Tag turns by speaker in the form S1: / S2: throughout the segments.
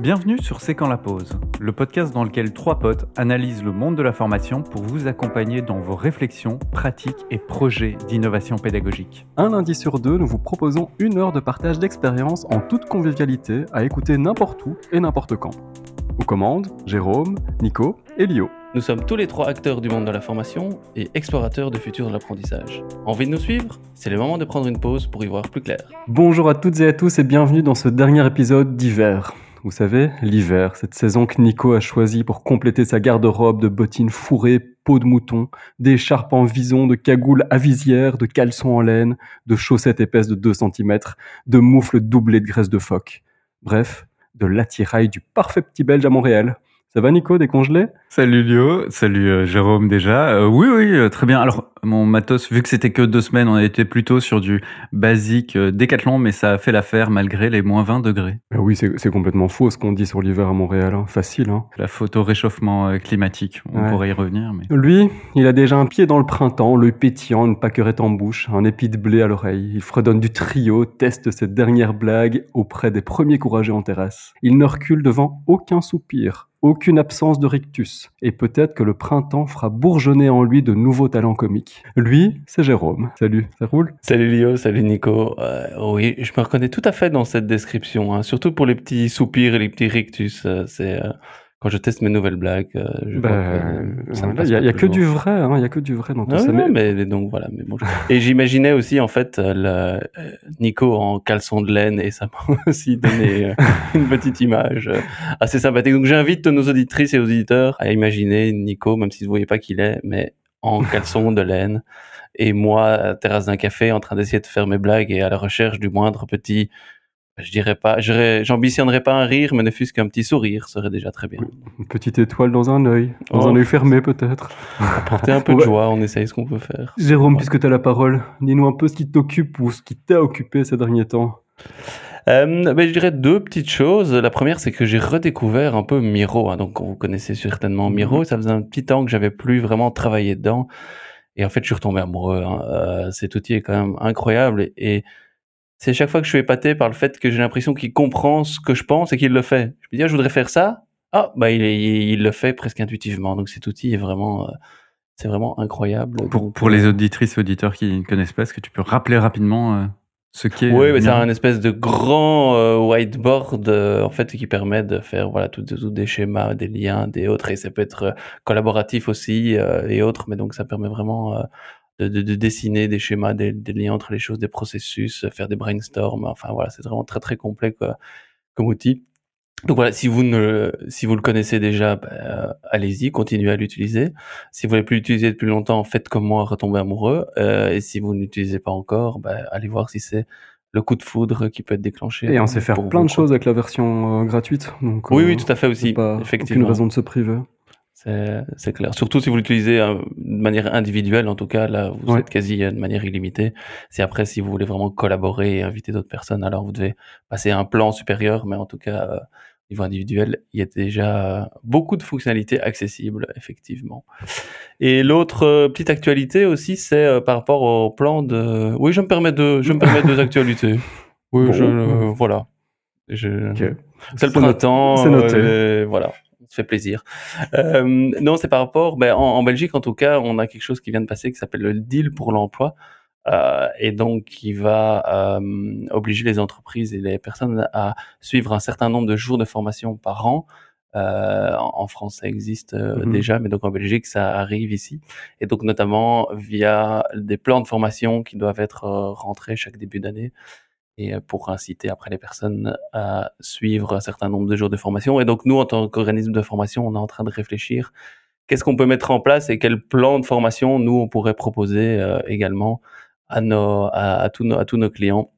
S1: Bienvenue sur C'est quand la pause, le podcast dans lequel trois potes analysent le monde de la formation pour vous accompagner dans vos réflexions, pratiques et projets d'innovation pédagogique.
S2: Un lundi sur deux, nous vous proposons une heure de partage d'expérience en toute convivialité à écouter n'importe où et n'importe quand. Aux commandes, Jérôme, Nico et Lio.
S3: Nous sommes tous les trois acteurs du monde de la formation et explorateurs du futur de l'apprentissage. Envie de nous suivre? C'est le moment de prendre une pause pour y voir plus clair.
S2: Bonjour à toutes et à tous et bienvenue dans ce dernier épisode d'hiver. Vous savez, l'hiver, cette saison que Nico a choisie pour compléter sa garde-robe de bottines fourrées, peau de mouton, d'écharpes en vison, de cagoules à visière, de caleçons en laine, de chaussettes épaisses de 2 cm, de moufles doublées de graisse de phoque. Bref, de l'attirail du parfait petit belge à Montréal. Ça va Nico, décongelé?
S1: Salut Lio, salut euh, Jérôme déjà. Euh, oui, oui, euh, très bien. Alors, mon matos, vu que c'était que deux semaines, on a été plutôt sur du basique décathlon, mais ça a fait l'affaire malgré les moins 20 degrés.
S2: Ah oui, c'est complètement faux ce qu'on dit sur l'hiver à Montréal. Hein. Facile. Hein.
S1: La photo réchauffement climatique, on pourrait y revenir. Mais...
S2: Lui, il a déjà un pied dans le printemps, l'œil pétillant, une paquerette en bouche, un épi de blé à l'oreille. Il fredonne du trio, teste cette dernière blague auprès des premiers courageux en terrasse. Il ne recule devant aucun soupir aucune absence de rictus, et peut-être que le printemps fera bourgeonner en lui de nouveaux talents comiques. Lui, c'est Jérôme. Salut, ça roule?
S3: Salut Lio, salut Nico. Euh, oui, je me reconnais tout à fait dans cette description, hein, surtout pour les petits soupirs et les petits rictus. Euh, c'est euh, quand je teste mes nouvelles blagues, je
S2: vois il y a, que du vrai, hein, il y a que du vrai dans tout
S3: ça.
S2: mais...
S3: mais donc voilà, mais bon. et j'imaginais aussi en fait le Nico en caleçon de laine et ça m'a aussi donné une petite image assez sympathique. Donc j'invite nos auditrices et auditeurs à imaginer Nico, même si vous ne voyez pas qui il est, mais en caleçon de laine et moi à terrasse d'un café en train d'essayer de faire mes blagues et à la recherche du moindre petit je dirais pas, j'ambitionnerais pas un rire, mais ne fût-ce qu'un petit sourire serait déjà très bien.
S2: Une petite étoile dans un œil, dans un oh. œil fermé peut-être.
S3: Apporter un peu de joie, on essaye ce qu'on peut faire.
S2: Jérôme, puisque tu as la parole, dis-nous un peu ce qui t'occupe ou ce qui t'a occupé ces derniers temps.
S3: Euh, ben, je dirais deux petites choses. La première, c'est que j'ai redécouvert un peu Miro. Hein. Donc, vous connaissez certainement Miro. Mhm. Ça faisait un petit temps que j'avais plus vraiment travaillé dedans. Et en fait, je suis retombé amoureux. Hein. Euh, cet outil est quand même incroyable. et c'est chaque fois que je suis épaté par le fait que j'ai l'impression qu'il comprend ce que je pense et qu'il le fait. Je me dis, ah, je voudrais faire ça. Ah, bah, il, il, le fait presque intuitivement. Donc, cet outil est vraiment, euh, c'est vraiment incroyable.
S1: Pour, pour les auditrices et auditeurs qui ne connaissent pas, est-ce que tu peux rappeler rapidement euh,
S3: Oui, mais c'est un espèce de grand euh, whiteboard, en fait, qui permet de faire, voilà, tous des schémas, des liens, des autres. Et ça peut être collaboratif aussi et autres. Mais donc, ça permet vraiment de, de, de, dessiner des schémas, des, des, liens entre les choses, des processus, faire des brainstorms. Enfin voilà, c'est vraiment très très complet quoi, comme outil. Donc voilà, si vous ne, si vous le connaissez déjà, bah, allez-y, continuez à l'utiliser. Si vous voulez plus l'utiliser depuis longtemps, faites comme moi, retombez amoureux. Euh, et si vous ne l'utilisez pas encore, bah, allez voir si c'est le coup de foudre qui peut être déclenché.
S2: Et on sait faire plein de choses avec la version euh, gratuite. Donc,
S3: oui, oui, euh, tout à fait aussi.
S2: Pas effectivement. Aucune raison de se priver.
S3: C'est clair. Surtout si vous l'utilisez euh, de manière individuelle, en tout cas, là, vous êtes quasi euh, de manière illimitée. C'est après, si vous voulez vraiment collaborer et inviter d'autres personnes, alors vous devez passer à un plan supérieur, mais en tout cas, euh, niveau individuel, il y a déjà beaucoup de fonctionnalités accessibles, effectivement. Et l'autre petite actualité aussi, c'est par rapport au plan de... Oui, je me permets de, je me permets deux actualités. Oui, je, voilà. Je... C'est le printemps.
S2: C'est noté.
S3: voilà ça fait plaisir. Euh, non, c'est par rapport, ben, en, Belgique en tout cas, on a quelque chose qui vient de passer qui s'appelle le deal pour l'emploi. Euh, et donc qui va euh, obliger les entreprises et les personnes à suivre un certain nombre de jours de formation par an. Euh, en, France, ça existe euh, mhm. déjà, mais donc en Belgique, ça arrive ici. Et donc notamment via des plans de formation qui doivent être euh, rentrés chaque début d'année et pour inciter après les personnes à suivre un certain nombre de jours de formation. Et donc nous, en tant qu'organisme de formation, on est en train de réfléchir qu'est-ce qu'on peut mettre en place et quel plan de formation nous on pourrait proposer euh, également à nos à, à, tous nos, à tous nos clients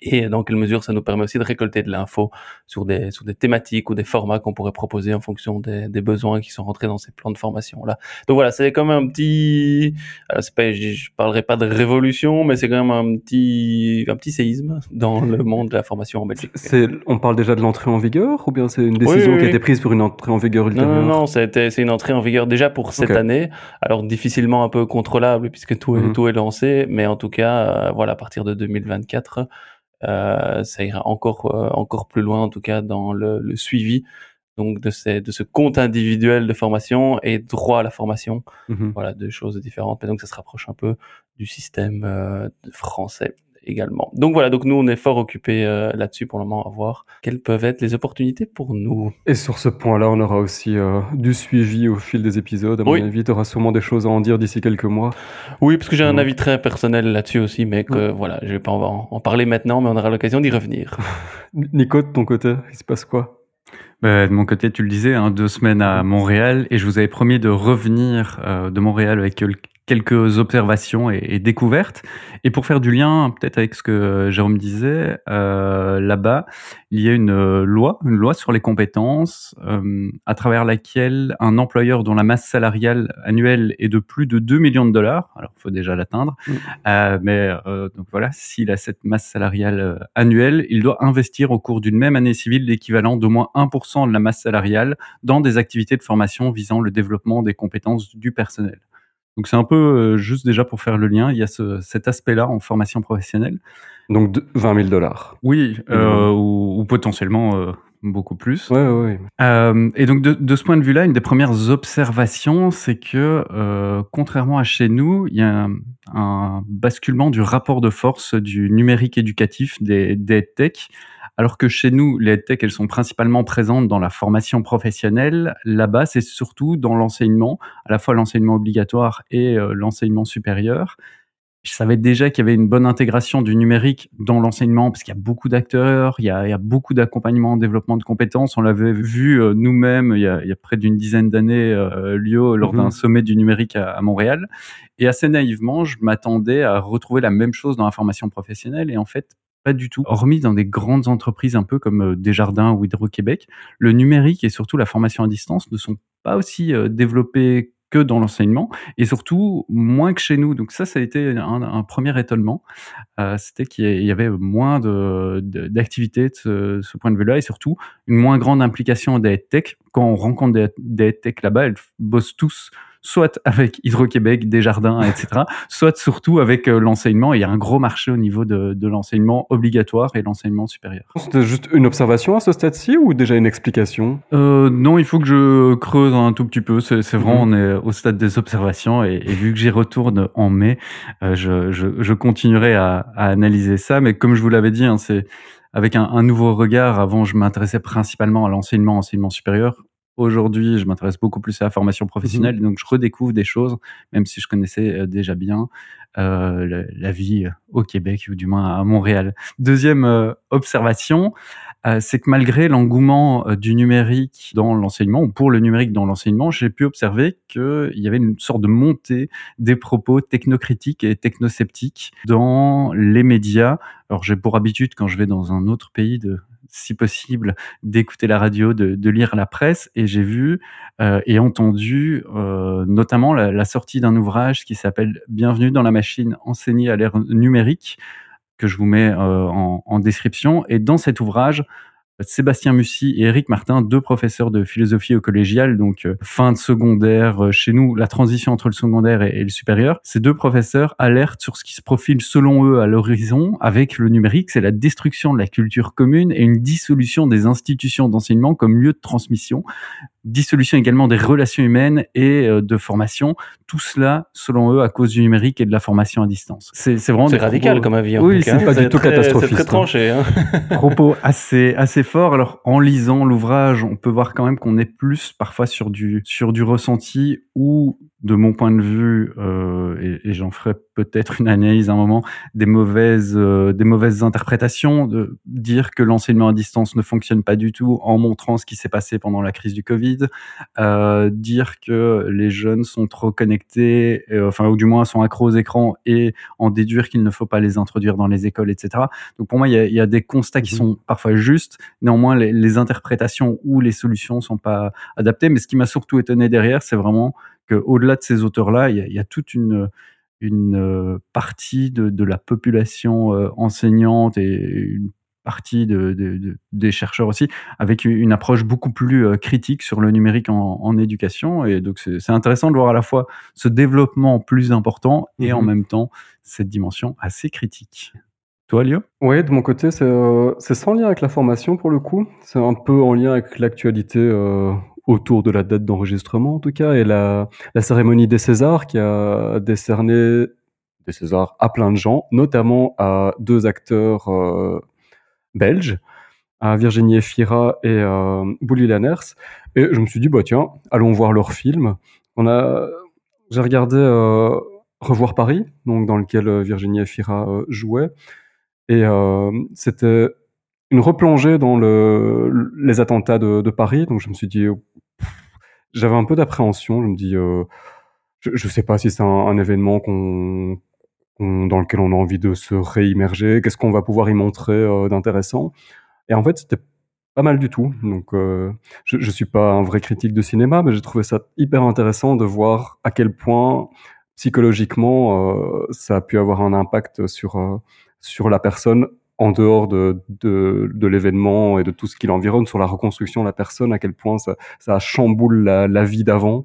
S3: et dans quelle mesure ça nous permet aussi de récolter de l'info sur des, sur des thématiques ou des formats qu'on pourrait proposer en fonction des, des, besoins qui sont rentrés dans ces plans de formation là. Donc voilà, c'est comme un petit, alors c'est pas, je, parlerai pas de révolution, mais c'est quand même un petit, un petit séisme dans le monde de la formation en Belgique.
S2: C'est, on parle déjà de l'entrée en vigueur ou bien c'est une décision qui a été prise pour une entrée en vigueur ultérieure?
S3: Non, non, non c'est une entrée en vigueur déjà pour cette année. Alors difficilement un peu contrôlable puisque tout est, mhm. tout est lancé, mais en tout cas, euh, voilà, à partir de 2024 euh, ça ira encore euh, encore plus loin en tout cas dans le, le suivi donc de, ces, de ce compte individuel de formation et droit à la formation.
S2: Mhm.
S3: Voilà, deux choses différentes. Mais donc ça se rapproche un peu du système euh, français également. Donc voilà, donc nous on est fort occupés euh, là-dessus pour le moment à voir quelles peuvent être les opportunités pour nous.
S2: Et sur ce point-là, on aura aussi euh, du suivi au fil des épisodes. À mon
S3: Oui.
S2: avis, tu auras sûrement des choses à en dire d'ici quelques mois.
S3: Oui, parce que j'ai un avis très personnel là-dessus aussi, mais que voilà, je vais pas en, en parler maintenant, mais on aura l'occasion d'y revenir.
S2: Nico, de ton côté, il se passe quoi?
S1: Bah, de mon côté, tu le disais, hein, deux semaines à Montréal et je vous avais promis de revenir euh, de Montréal avec quelques observations et, et découvertes. Et pour faire du lien, peut-être avec ce que Jérôme disait, euh, là-bas, il y a une euh, loi, une loi sur les compétences, euh, à travers laquelle un employeur dont la masse salariale annuelle est de plus de 2 millions de dollars, alors il faut déjà l'atteindre,
S2: Mm.
S1: euh, mais euh, donc voilà, s'il a cette masse salariale euh, annuelle, il doit investir au cours d'une même année civile l'équivalent d'au moins 1% de la masse salariale dans des activités de formation visant le développement des compétences du personnel. Donc c'est un peu euh, juste déjà pour faire le lien, il y a ce, cet aspect-là en formation professionnelle.
S2: Donc de- 20 000 dollars.
S1: Oui, euh, ou, ou potentiellement euh, beaucoup plus.
S2: Ouais, ouais.
S1: Euh, et donc de, de ce point de vue-là, une des premières observations, c'est que euh, contrairement à chez nous, il y a un, un basculement du rapport de force du numérique éducatif des, des EdTech. Alors que chez nous, les EdTech, elles sont principalement présentes dans la formation professionnelle. Là-bas, c'est surtout dans l'enseignement, à la fois l'enseignement obligatoire et euh, l'enseignement supérieur. Je savais déjà qu'il y avait une bonne intégration du numérique dans l'enseignement parce qu'il y a beaucoup d'acteurs, il y a, il y a beaucoup d'accompagnement en développement de compétences. On l'avait vu euh, nous-mêmes il, y a- il y a près d'une dizaine d'années, euh, Lio, lors
S2: Mhm.
S1: d'un sommet du numérique à, à Montréal. Et assez naïvement, je m'attendais à retrouver la même chose dans la formation professionnelle. Et en fait, pas du tout. Hormis dans des grandes entreprises un peu comme euh, Desjardins ou Hydro-Québec, le numérique et surtout la formation à distance ne sont pas aussi euh, développés que dans l'enseignement et surtout moins que chez nous. Donc ça, ça a été un, premier étonnement. Euh, C'était qu'il y avait moins d'activités de, ce, ce point de vue-là et surtout une moins grande implication des tech. Quand on rencontre des, des tech là-bas, elles bossent tous soit avec Hydro-Québec, Desjardins, etc., soit surtout avec euh, l'enseignement. Il y a un gros marché au niveau de, de l'enseignement obligatoire et l'enseignement supérieur.
S2: C'était juste une observation à ce stade-ci ou déjà une explication?
S1: Euh, non, il faut que je creuse un tout petit peu. C'est c'est vraiment,
S2: Mhm.
S1: on est au stade des observations et, et vu que j'y retourne en mai, euh, je, je, je continuerai à, à analyser ça. Mais comme je vous l'avais dit, hein, c'est avec un, un nouveau regard. Avant, je m'intéressais principalement à l'enseignement, enseignement supérieur. Aujourd'hui, je m'intéresse beaucoup plus à la formation professionnelle, donc je redécouvre des choses, même si je connaissais euh, déjà bien euh, la, la vie au Québec ou du moins à Montréal. Deuxième euh, observation, euh, c'est que malgré l'engouement euh, du numérique dans l'enseignement, ou pour le numérique dans l'enseignement, j'ai pu observer qu'il y avait une sorte de montée des propos technocritiques et technosceptiques dans les médias. Alors j'ai pour habitude, quand je vais dans un autre pays, de si possible, d'écouter la radio, de, lire la presse, et j'ai vu euh, et entendu euh, notamment la, sortie d'un ouvrage qui s'appelle Bienvenue dans la machine, enseignée à l'ère numérique, que je vous mets euh, en description. Et dans cet ouvrage, Sébastien Mussy et Eric Martin, deux professeurs de philosophie au collégial, donc euh, fin de secondaire euh, chez nous, la transition entre le secondaire et, et le supérieur. Ces deux professeurs alertent sur ce qui se profile selon eux à l'horizon avec le numérique, c'est la destruction de la culture commune et une dissolution des institutions d'enseignement comme lieu de transmission, dissolution également des relations humaines et euh, de formation. Tout cela, selon eux, à cause du numérique et de la formation à distance. C'est c'est vraiment
S3: C'est
S1: des
S3: radical
S1: propos-
S3: comme avis. en
S1: Oui, c'est
S2: pas du tout
S3: très-
S2: catastrophiste,
S3: C'est très
S2: hein.
S3: tranché. Hein.
S1: propos assez assez forts. Alors en lisant l'ouvrage, on peut voir quand même qu'on est plus parfois sur du sur du ressenti ou de mon point de vue, euh, et, et j'en ferai peut-être une analyse à un moment, des mauvaises euh, des mauvaises interprétations, de dire que l'enseignement à distance ne fonctionne pas du tout en montrant ce qui s'est passé pendant la crise du Covid, euh, dire que les jeunes sont trop connectés, euh, enfin ou du moins sont accros aux écrans et en déduire qu'il ne faut pas les introduire dans les écoles, etc. Donc pour moi, il y a, y a des constats qui
S2: Mhm.
S1: sont parfois justes. Néanmoins, les, les interprétations ou les solutions sont pas adaptées. Mais ce qui m'a surtout étonné derrière, c'est vraiment qu'au-delà de ces auteurs-là, il y a, il y a toute une une euh, partie de, de la population euh, enseignante et une partie de, de- de- des chercheurs aussi, avec une, approche beaucoup plus euh, critique sur le numérique en, en éducation. Et donc c'est intéressant de voir à la fois ce développement plus important et en
S2: Mhm.
S1: même temps cette dimension assez critique. Toi, Lio?
S2: Oui, de mon côté, c'est sans lien avec la formation pour le coup. C'est un peu en lien avec l'actualité autour de la date d'enregistrement en tout cas, et la, la cérémonie des Césars qui a décerné des Césars à plein de gens, notamment à deux acteurs euh, belges, à Virginie Efira et euh, Bouli Lanners. Et je me suis dit, bah tiens, allons voir leur film. On a, j'ai regardé euh, Revoir Paris, donc dans lequel euh, Virginie Efira jouait, et c'était une replongée dans le, les attentats de, de, Paris. Donc je me suis dit, j'avais un peu d'appréhension. Je me dis, je, je sais pas si c'est un, événement qu'on dans lequel on a envie de se réimmerger, qu'est-ce qu'on va pouvoir y montrer euh, d'intéressant. Et en fait, c'était pas mal du tout. Donc, euh, je, je suis pas un vrai critique de cinéma, mais j'ai trouvé ça hyper intéressant de voir à quel point psychologiquement euh, ça a pu avoir un impact sur euh, sur la personne en dehors de, de, de l'événement et de tout ce qui l'environne, sur la reconstruction de la personne, à quel point ça, ça chamboule la, la vie d'avant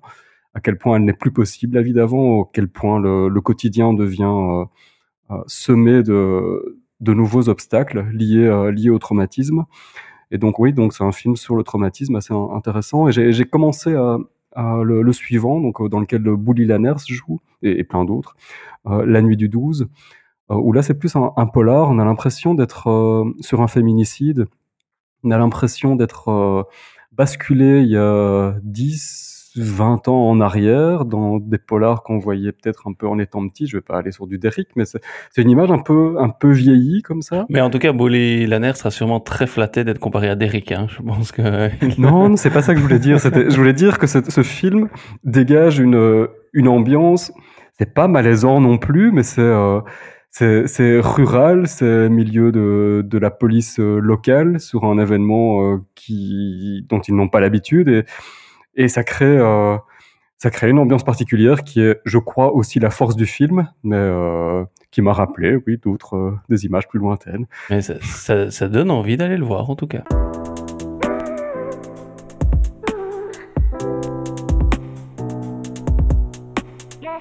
S2: à quel point elle n'est plus possible la vie d'avant, à quel point le, le quotidien devient euh, euh, semé de, de nouveaux obstacles liés, euh, liés au traumatisme. Et donc oui, donc c'est un film sur le traumatisme assez intéressant. Et j'ai commencé à, le, suivant, donc dans lequel Bouli Lanners joue et, plein d'autres, La Nuit du 12, euh, où là c'est plus un, un, polar. On a l'impression d'être euh, sur un féminicide. On a l'impression d'être basculé il y a 10, 20 ans en arrière, dans des polars qu'on voyait peut-être un peu en étant petit. Je vais pas aller sur du Derrick, mais c'est une image un peu, un peu vieillie comme ça.
S3: Mais en tout cas, Bolly Lanner sera sûrement très flatté d'être comparé à Derrick. Hein. Je pense que
S2: non, c'est pas ça que je voulais dire. Je voulais dire que ce film dégage une, une ambiance. C'est pas malaisant non plus, mais c'est euh, c'est rural, c'est milieu de, la police euh, locale sur un événement euh, dont ils n'ont pas l'habitude et et ça crée euh, ça crée une ambiance particulière qui est, je crois, aussi la force du film, mais qui m'a rappelé, oui, d'autres des images plus lointaines.
S3: Mais ça donne envie d'aller le voir, en tout cas.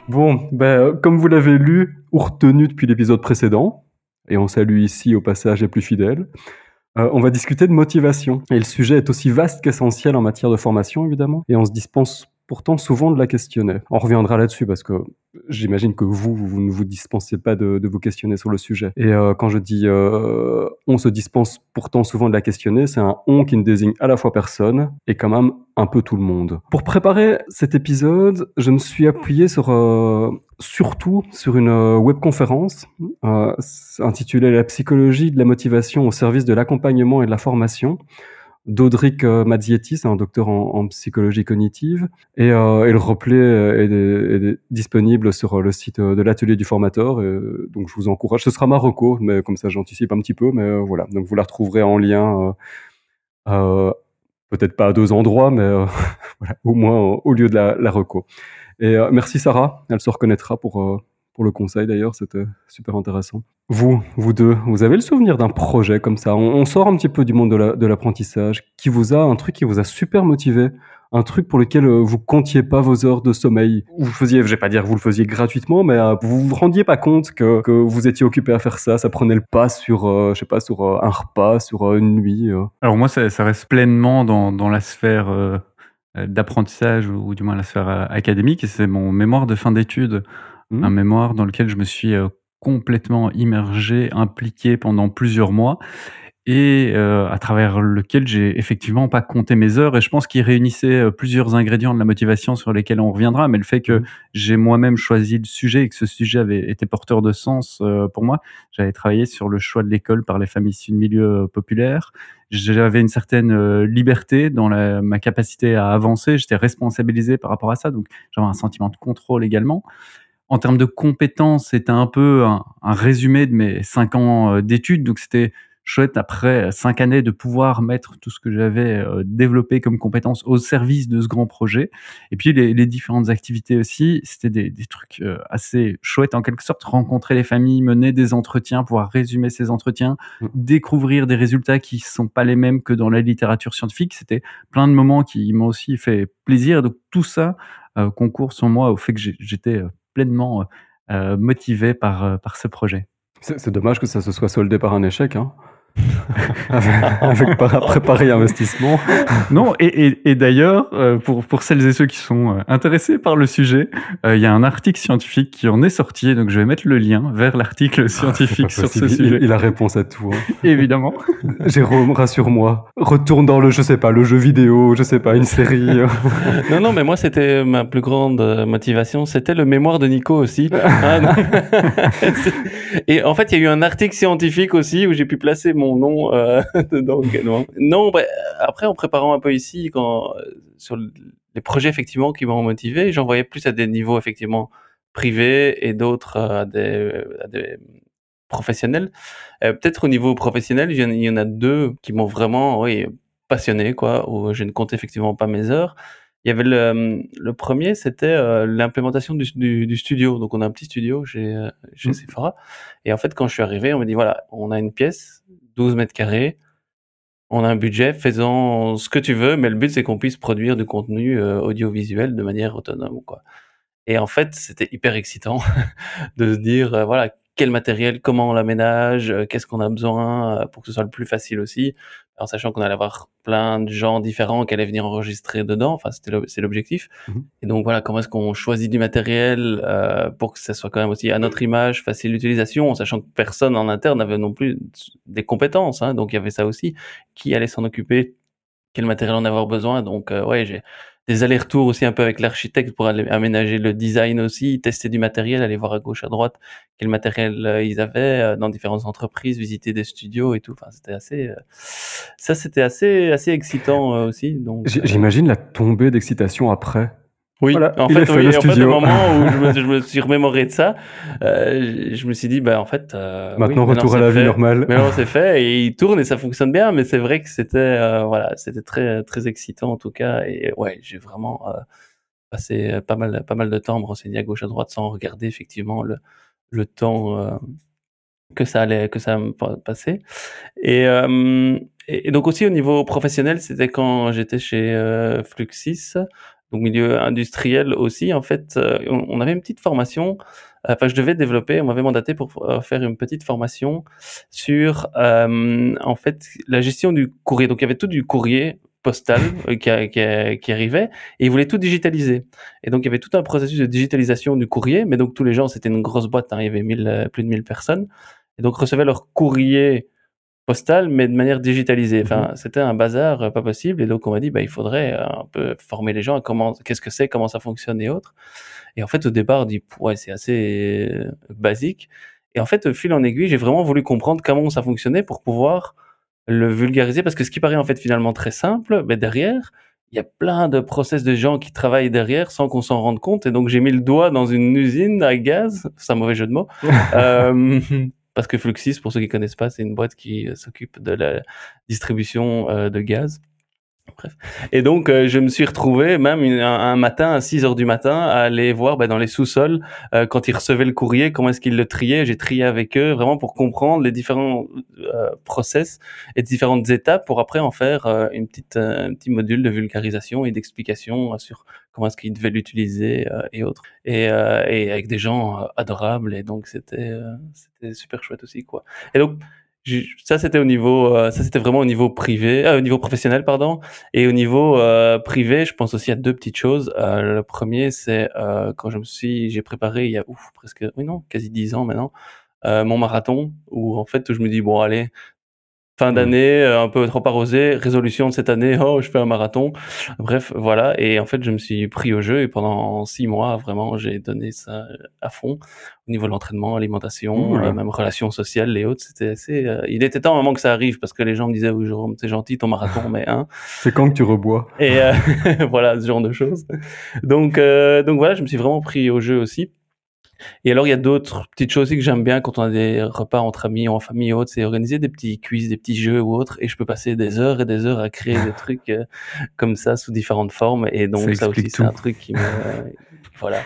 S2: Bon, ben, comme vous l'avez lu ou retenu depuis l'épisode précédent, et on salue ici au passage les plus fidèles, euh, on va discuter de motivation. Et le sujet est aussi vaste qu'essentiel en matière de formation, évidemment. Et on se dispense pourtant souvent de la questionner. On reviendra là-dessus parce que j'imagine que vous, vous ne vous dispensez pas de, vous questionner sur le sujet. Et euh, quand je dis euh, on se dispense pourtant souvent de la questionner, c'est un on qui ne désigne à la fois personne et quand même un peu tout le monde. Pour préparer cet épisode, je me suis appuyé sur euh, surtout sur une euh, webconférence intitulée La psychologie de la motivation au service de l'accompagnement et de la formation d'Audric euh, Mazzietti, c'est un docteur en, psychologie cognitive, et, euh, le replay est, est, disponible sur le site de l'atelier du formateur, donc je vous encourage, ce sera Marocco, mais comme ça j'anticipe un petit peu, mais euh, voilà, donc vous la retrouverez en lien, euh, euh, peut-être pas à deux endroits, mais au moins au lieu de la, la reco. Et merci Sarah, elle se reconnaîtra pour pour le conseil d'ailleurs, c'était super intéressant. Vous, vous deux, vous avez le souvenir d'un projet comme ça? On, sort un petit peu du monde de l'apprentissage, la, qui vous a un truc qui vous a super motivé, un truc pour lequel euh, vous comptiez pas vos heures de sommeil? Vous faisiez, je vais pas dire que vous le faisiez gratuitement, mais euh, vous vous rendiez pas compte que, vous étiez occupé à faire ça, ça prenait le pas sur, euh, je sais pas, sur euh, un repas, sur euh, une nuit.
S1: Alors moi, ça, reste pleinement dans, la sphère d'apprentissage ou, ou, du moins la sphère académique, c'est mon mémoire de fin d'études mmh. un mémoire dans lequel je me suis euh, complètement immergé, impliqué pendant plusieurs mois et euh, à travers lequel j'ai effectivement pas compté mes heures et je pense qu'il réunissait euh, plusieurs ingrédients de la motivation sur lesquels on reviendra mais le fait que mmh. j'ai moi-même choisi le sujet et que ce sujet avait été porteur de sens euh, pour moi j'avais travaillé sur le choix de l'école par les familles issues de milieux populaires j'avais une certaine liberté dans la, ma capacité à avancer j'étais responsabilisé par rapport à ça donc j'avais un sentiment de contrôle également en termes de compétences, c'était un peu un, un, résumé de mes cinq ans euh, d'études. Donc c'était chouette après cinq années de pouvoir mettre tout ce que j'avais euh, développé comme compétences au service de ce grand projet. Et puis les, les différentes activités aussi, c'était des, des, trucs euh, assez chouettes en quelque sorte. Rencontrer les familles, mener des entretiens, pouvoir résumer ces entretiens, mmh. découvrir des résultats qui sont pas les mêmes que dans la littérature scientifique. C'était plein de moments qui m'ont aussi fait plaisir. Donc tout ça euh, concourt sur moi au fait que j'étais pleinement euh, motivé par, euh, par ce projet.
S2: C'est dommage que ça se soit soldé par un échec. Hein. avec, préparer investissement.
S1: Non, et, et, d'ailleurs, euh, pour, pour celles et ceux qui sont euh, intéressés par le sujet, euh, il y a un article scientifique qui en est sorti, donc je vais mettre le lien vers l'article ah, scientifique sur ce sujet.
S2: Il, a réponse à tout. Hein.
S1: Évidemment.
S2: Jérôme, rassure-moi. Retourne dans le, je sais pas, le jeu vidéo, je sais pas, une série.
S3: non, non, mais moi, c'était ma plus grande motivation. C'était le mémoire de Nico aussi. Ah, et en fait, il y a eu un article scientifique aussi où j'ai pu placer mon nom euh, dedans Non, bah, après en préparant un peu ici, quand euh, sur les projets effectivement qui m'ont motivé, j'en voyais plus à des niveaux effectivement privés et d'autres euh, à des, à des professionnels. Peut-être au niveau professionnel, il y en a deux qui m'ont vraiment, oui, passionné, quoi, où je ne compte effectivement pas mes heures. Il y avait le, le premier, c'était l'implémentation du, du, studio. Donc on a un petit studio chez, chez mmh. Sephora. Et en fait, quand je suis arrivé, on m'a dit voilà, on a une pièce, 12 mètres carrés. On a un budget, faisant ce que tu veux, mais le but c'est qu'on puisse produire du contenu euh, audiovisuel de manière autonome, quoi. Et en fait, c'était hyper excitant de se dire, euh, voilà, quel matériel, comment on l'aménage, euh, qu'est-ce qu'on a besoin pour que ce soit le plus facile aussi en sachant qu'on allait avoir plein de gens différents qui allaient venir enregistrer dedans. Enfin, c'était c'est l'objectif. Mhm. Et donc voilà, comment est-ce qu'on choisit du matériel euh, pour que ça soit quand même aussi à notre image, facile d'utilisation, en sachant que personne en interne n'avait non plus des compétences. Hein, donc il y avait ça aussi. Qui allait s'en occuper? Quel matériel avait avoir besoin? Donc euh, ouais, j'ai des allers-retours aussi un peu avec l'architecte pour aller aménager le design aussi, tester du matériel, aller voir à gauche, à droite quel matériel euh, ils avaient euh, dans différentes entreprises, visiter des studios et tout. Enfin, c'était assez, euh, ça c'était assez, assez excitant aussi. Donc,
S2: j'imagine la tombée d'excitation après.
S3: Oui, en, fait, oui, en fait, au moment où je me, je me, suis remémoré de ça, euh, je me suis dit, bah en fait,
S2: euh, maintenant retour à la vie normale.
S3: Mais non, c'est fait et il tourne et ça fonctionne bien. Mais c'est vrai que c'était, euh, voilà, c'était très très excitant en tout cas. Et ouais, j'ai vraiment euh, passé pas mal pas mal de temps à me renseigner à gauche à droite sans regarder effectivement le le temps euh, que ça allait que ça me passer. Et, et, et donc aussi au niveau professionnel, c'était quand j'étais chez Fluxis donc milieu industriel aussi. En fait, euh, on avait une petite formation. Enfin, je devais développer. On m'avait mandaté pour euh, faire une petite formation sur euh, en fait la gestion du courrier. Donc il y avait tout du courrier postal qui, qui, arrivait et ils voulaient tout digitaliser. Et donc il y avait tout un processus de digitalisation du courrier. Mais donc tous les gens, c'était une grosse boîte. Hein, il y avait mille, plus de 1000 personnes et donc recevaient leur courrier postal, mais de manière digitalisée. Enfin, mhm. c'était un bazar euh, pas possible. Et donc, on m'a dit, bah, il faudrait euh, un peu former les gens à comment, qu'est-ce que c'est, comment ça fonctionne et autres. Et en fait, au départ, on dit, ouais, c'est assez euh, basique. Et en fait, au fil en aiguille, j'ai vraiment voulu comprendre comment ça fonctionnait pour pouvoir le vulgariser. Parce que ce qui paraît en fait finalement très simple, mais derrière, il y a plein de process de gens qui travaillent derrière sans qu'on s'en rende compte. Et donc, j'ai mis le doigt dans une usine à gaz. C'est un mauvais jeu de mots. euh, parce que Fluxis, pour ceux qui connaissent pas, c'est une boîte qui euh, s'occupe de la distribution euh, de gaz. Bref. Et donc, euh, je me suis retrouvé même un, matin à 6 heures du matin à aller voir bah, dans les sous-sols quand ils recevaient le courrier, comment est-ce qu'ils le triaient. J'ai trié avec eux vraiment pour comprendre les différents process et différentes étapes pour après en faire une petite, un petit module de vulgarisation et d'explication sur comment est-ce qu'ils devaient l'utiliser euh, et autres. Et, euh, et, avec des gens euh, adorables. Et donc, c'était c'était super chouette aussi, quoi. Et donc, ça c'était au niveau ça c'était vraiment au niveau privé au niveau professionnel pardon et au niveau privé je pense aussi à deux petites choses le premier c'est quand je me suis j'ai préparé il y a ouf presque oui non quasi dix ans maintenant mon marathon où en fait je me dis bon allez fin mmh. d'année, euh, un peu trop arrosé, résolution de cette année, oh, je fais un marathon. Bref, voilà. Et en fait, je me suis pris au jeu et pendant six mois, vraiment, j'ai donné ça à fond au niveau de l'entraînement, alimentation, euh, même relations sociales et autres. C'était assez. Euh, il était temps moment que ça arrive parce que les gens me disaient, oui, Jérôme, c'est gentil ton marathon, mais hein.
S2: C'est quand que tu rebois?
S3: Et voilà, ce genre de choses. Donc, donc voilà, je me suis vraiment pris au jeu aussi. Et alors, il y a d'autres petites choses aussi que j'aime bien quand on a des repas entre amis ou en famille ou autre, c'est organiser des petits quiz, des petits jeux ou autres. Et je peux passer des heures et des heures à créer des trucs euh, comme ça sous différentes formes. Et donc, ça, aussi, c'est un truc qui me, voilà.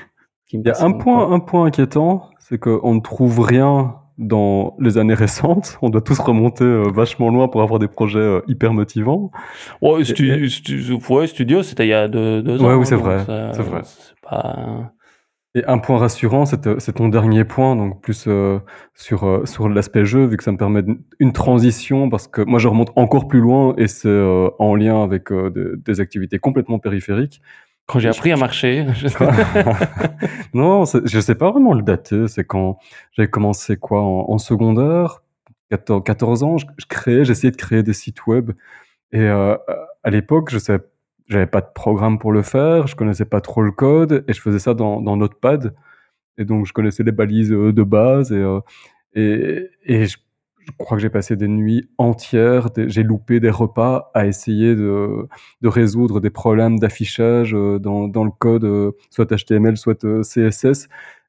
S2: Qui me il y a un point, un point inquiétant, c'est qu'on ne trouve rien dans les années récentes. On doit tous remonter euh, vachement loin pour avoir des projets euh, hyper motivants.
S3: Ouais, studio, ouais, studio c'était il y a deux, deux ans.
S2: Ouais, oui, c'est vrai. C'est vrai.
S3: C'est pas
S2: Et un point rassurant, c'est ton dernier point, donc plus sur, sur l'aspect jeu, vu que ça me permet une transition, parce que moi je remonte encore plus loin et c'est en lien avec des activités complètement périphériques.
S3: Quand j'ai appris à marcher.
S2: non, je sais pas vraiment le dater. C'est quand j'ai commencé quoi en, secondaire, 14, 14 ans, je, créais, j'essayais de créer des sites web. Et à l'époque, je savais j'avais pas de programme pour le faire, je connaissais pas trop le code et je faisais ça dans, dans Notepad. Et donc, je connaissais les balises euh, de base et, euh, et, je, crois que j'ai passé des nuits entières, j'ai loupé des repas à essayer de, de résoudre des problèmes d'affichage euh, dans, dans le code, soit HTML, soit CSS.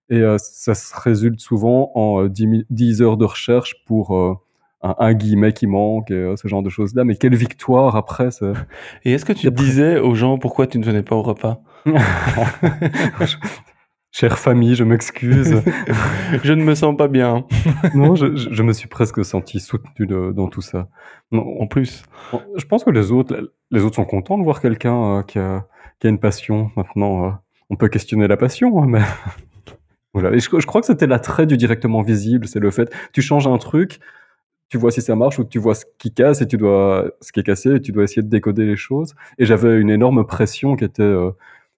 S2: Et ça se résulte souvent en 10, 10 heures de recherche pour un, guillemet qui manque, euh, ce genre de choses-là. Mais quelle victoire après ça.
S3: Et est-ce que tu disais aux gens pourquoi tu ne venais pas au repas?
S2: Chère famille, je m'excuse.
S3: je ne me sens pas bien.
S2: non, je, je, me suis presque senti soutenu dans tout ça.
S3: En plus.
S2: Je pense que les autres, les autres sont contents de voir quelqu'un euh, qui, a, qui a une passion. Maintenant, euh, on peut questionner la passion, hein, mais voilà. Et je, je crois que c'était l'attrait du directement visible, c'est le fait, tu changes un truc, tu vois si ça marche ou tu vois ce qui casse et tu dois ce qui est cassé et tu dois essayer de décoder les choses. Et j'avais une énorme pression qui était euh,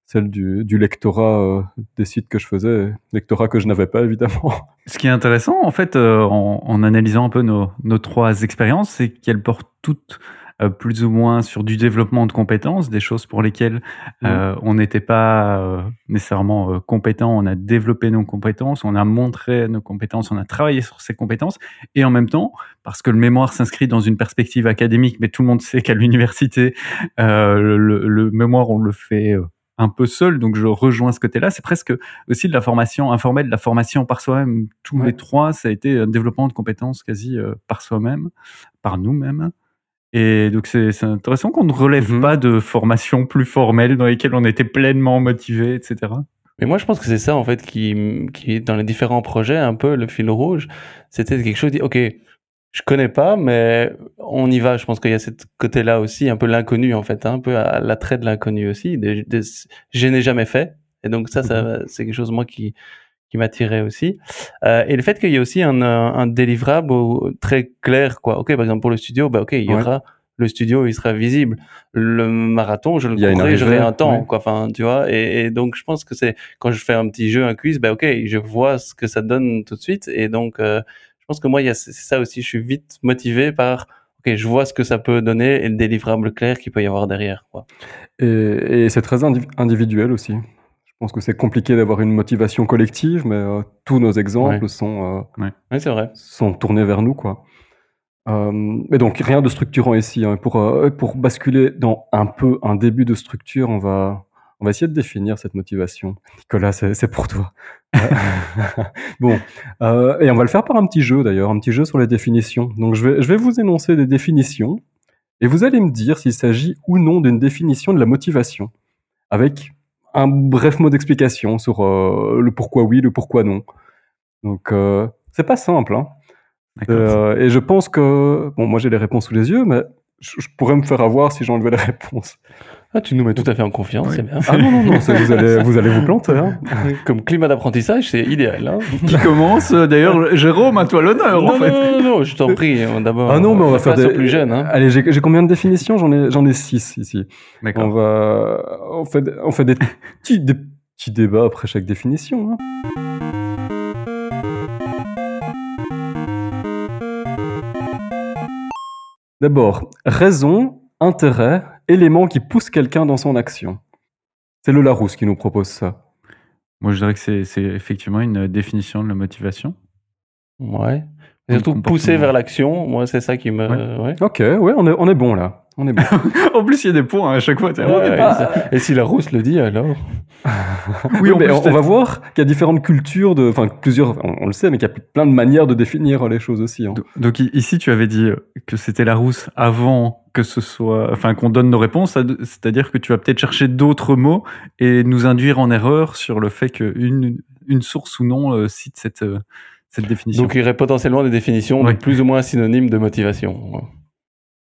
S2: celle du, du lectorat euh, des sites que je faisais, lectorat que je n'avais pas évidemment.
S1: Ce qui est intéressant en fait euh, en, en, analysant un peu nos, nos trois expériences, c'est qu'elles portent toutes euh, plus ou moins sur du développement de compétences, des choses pour lesquelles mmh. euh, on n'était pas euh, nécessairement compétent. On a développé nos compétences, on a montré nos compétences, on a travaillé sur ces compétences, et en même temps, parce que le mémoire s'inscrit dans une perspective académique, mais tout le monde sait qu'à l'université, le, le, mémoire on le fait un peu seul, donc je rejoins ce côté-là. C'est presque aussi de la formation informelle, de la formation par soi-même. Tous les trois, ça a été un développement de compétences quasi par soi-même, par nous-mêmes. Et donc c'est intéressant qu'on ne relève mmh pas de formations plus formelles dans lesquelles on était pleinement motivé, etc.
S3: Mais moi, je pense que c'est ça, en fait, qui, qui, dans les différents projets, un peu le fil rouge, c'était quelque chose, dit, OK, je connais pas, mais on y va. Je pense qu'il y a ce côté-là aussi, un peu l'inconnu, en fait, hein, un peu l'attrait de l'inconnu aussi. je n'ai jamais fait. Et donc ça, ça mmh c'est quelque chose, moi, qui, qui m'attirait aussi. Euh, et le fait qu'il y ait aussi un, un, délivrable très clair, quoi. Ok, par exemple pour le studio, bah ok, il y aura le studio, il sera visible. Le marathon, je le courrai, j'aurai un temps, quoi. Enfin, tu vois. Et, et, donc, je pense que c'est quand je fais un petit jeu, un quiz, bah ok, je vois ce que ça donne tout de suite. Et donc, euh, je pense que moi, il y a c'est ça aussi. Je suis vite motivé par ok, je vois ce que ça peut donner et le délivrable clair qu'il peut y avoir derrière, quoi.
S2: Et, et c'est très individuel aussi. Je pense que c'est compliqué d'avoir une motivation collective, mais euh, tous nos exemples sont,
S3: euh, vrai.
S2: sont tournés vers nous. Quoi. Euh, mais donc, rien de structurant ici. Hein. Pour, pour basculer dans un peu un début de structure, on va, on va essayer de définir cette motivation. Nicolas, c'est pour toi. bon, et on va le faire par un petit jeu d'ailleurs, un petit jeu sur les définitions. Donc, je vais, je vais vous énoncer des définitions, et vous allez me dire s'il s'agit ou non d'une définition de la motivation, avec un bref mot d'explication sur euh, le pourquoi oui, le pourquoi non. Donc, euh, c'est pas simple. Hein. Euh, et je pense que, bon, moi j'ai les réponses sous les yeux, mais je, pourrais me faire avoir si j'enlevais les réponses.
S3: Ah, tu nous mets tout à fait en confiance, c'est bien.
S2: Ah non, non, non, vous, allez, vous allez vous planter. Hein.
S3: Comme climat d'apprentissage, c'est idéal. Hein.
S1: Qui commence D'ailleurs, Jérôme, à toi l'honneur, en fait.
S3: Non, non, non, je t'en prie, hein, d'abord.
S2: Ah non, mais on va faire des...
S3: plus jeunes. Hein.
S2: Allez, j'ai combien de définitions? J'en ai, j'en ai six ici. On va, on fait, on fait des petits, des petits débats après chaque définition. Hein. D'abord, raison, intérêt, élément qui pousse quelqu'un dans son action. C'est le Larousse qui nous propose ça.
S1: Moi, je dirais que c'est effectivement une définition de la motivation.
S3: Ouais. surtout pousser vers l'action, moi, c'est ça qui me.
S2: Ouais. Ok, ouais, on est, on est bon là. On est bon.
S1: en plus, il y a des points hein, à chaque fois.
S3: Et si la rousse le dit, alors?
S2: Oui, on, on, va voir qu'il y a différentes cultures, de, enfin plusieurs, on, le sait, mais qu'il y a plein de manières de définir les choses aussi. Hein.
S1: Donc, ici, tu avais dit que c'était la rousse avant que ce soit, enfin qu'on donne nos réponses, c'est-à-dire que tu vas peut-être chercher d'autres mots et nous induire en erreur sur le fait qu'une une source ou non euh, cite cette, euh, cette définition.
S3: Donc il y aurait potentiellement des définitions plus ou moins synonymes de motivation.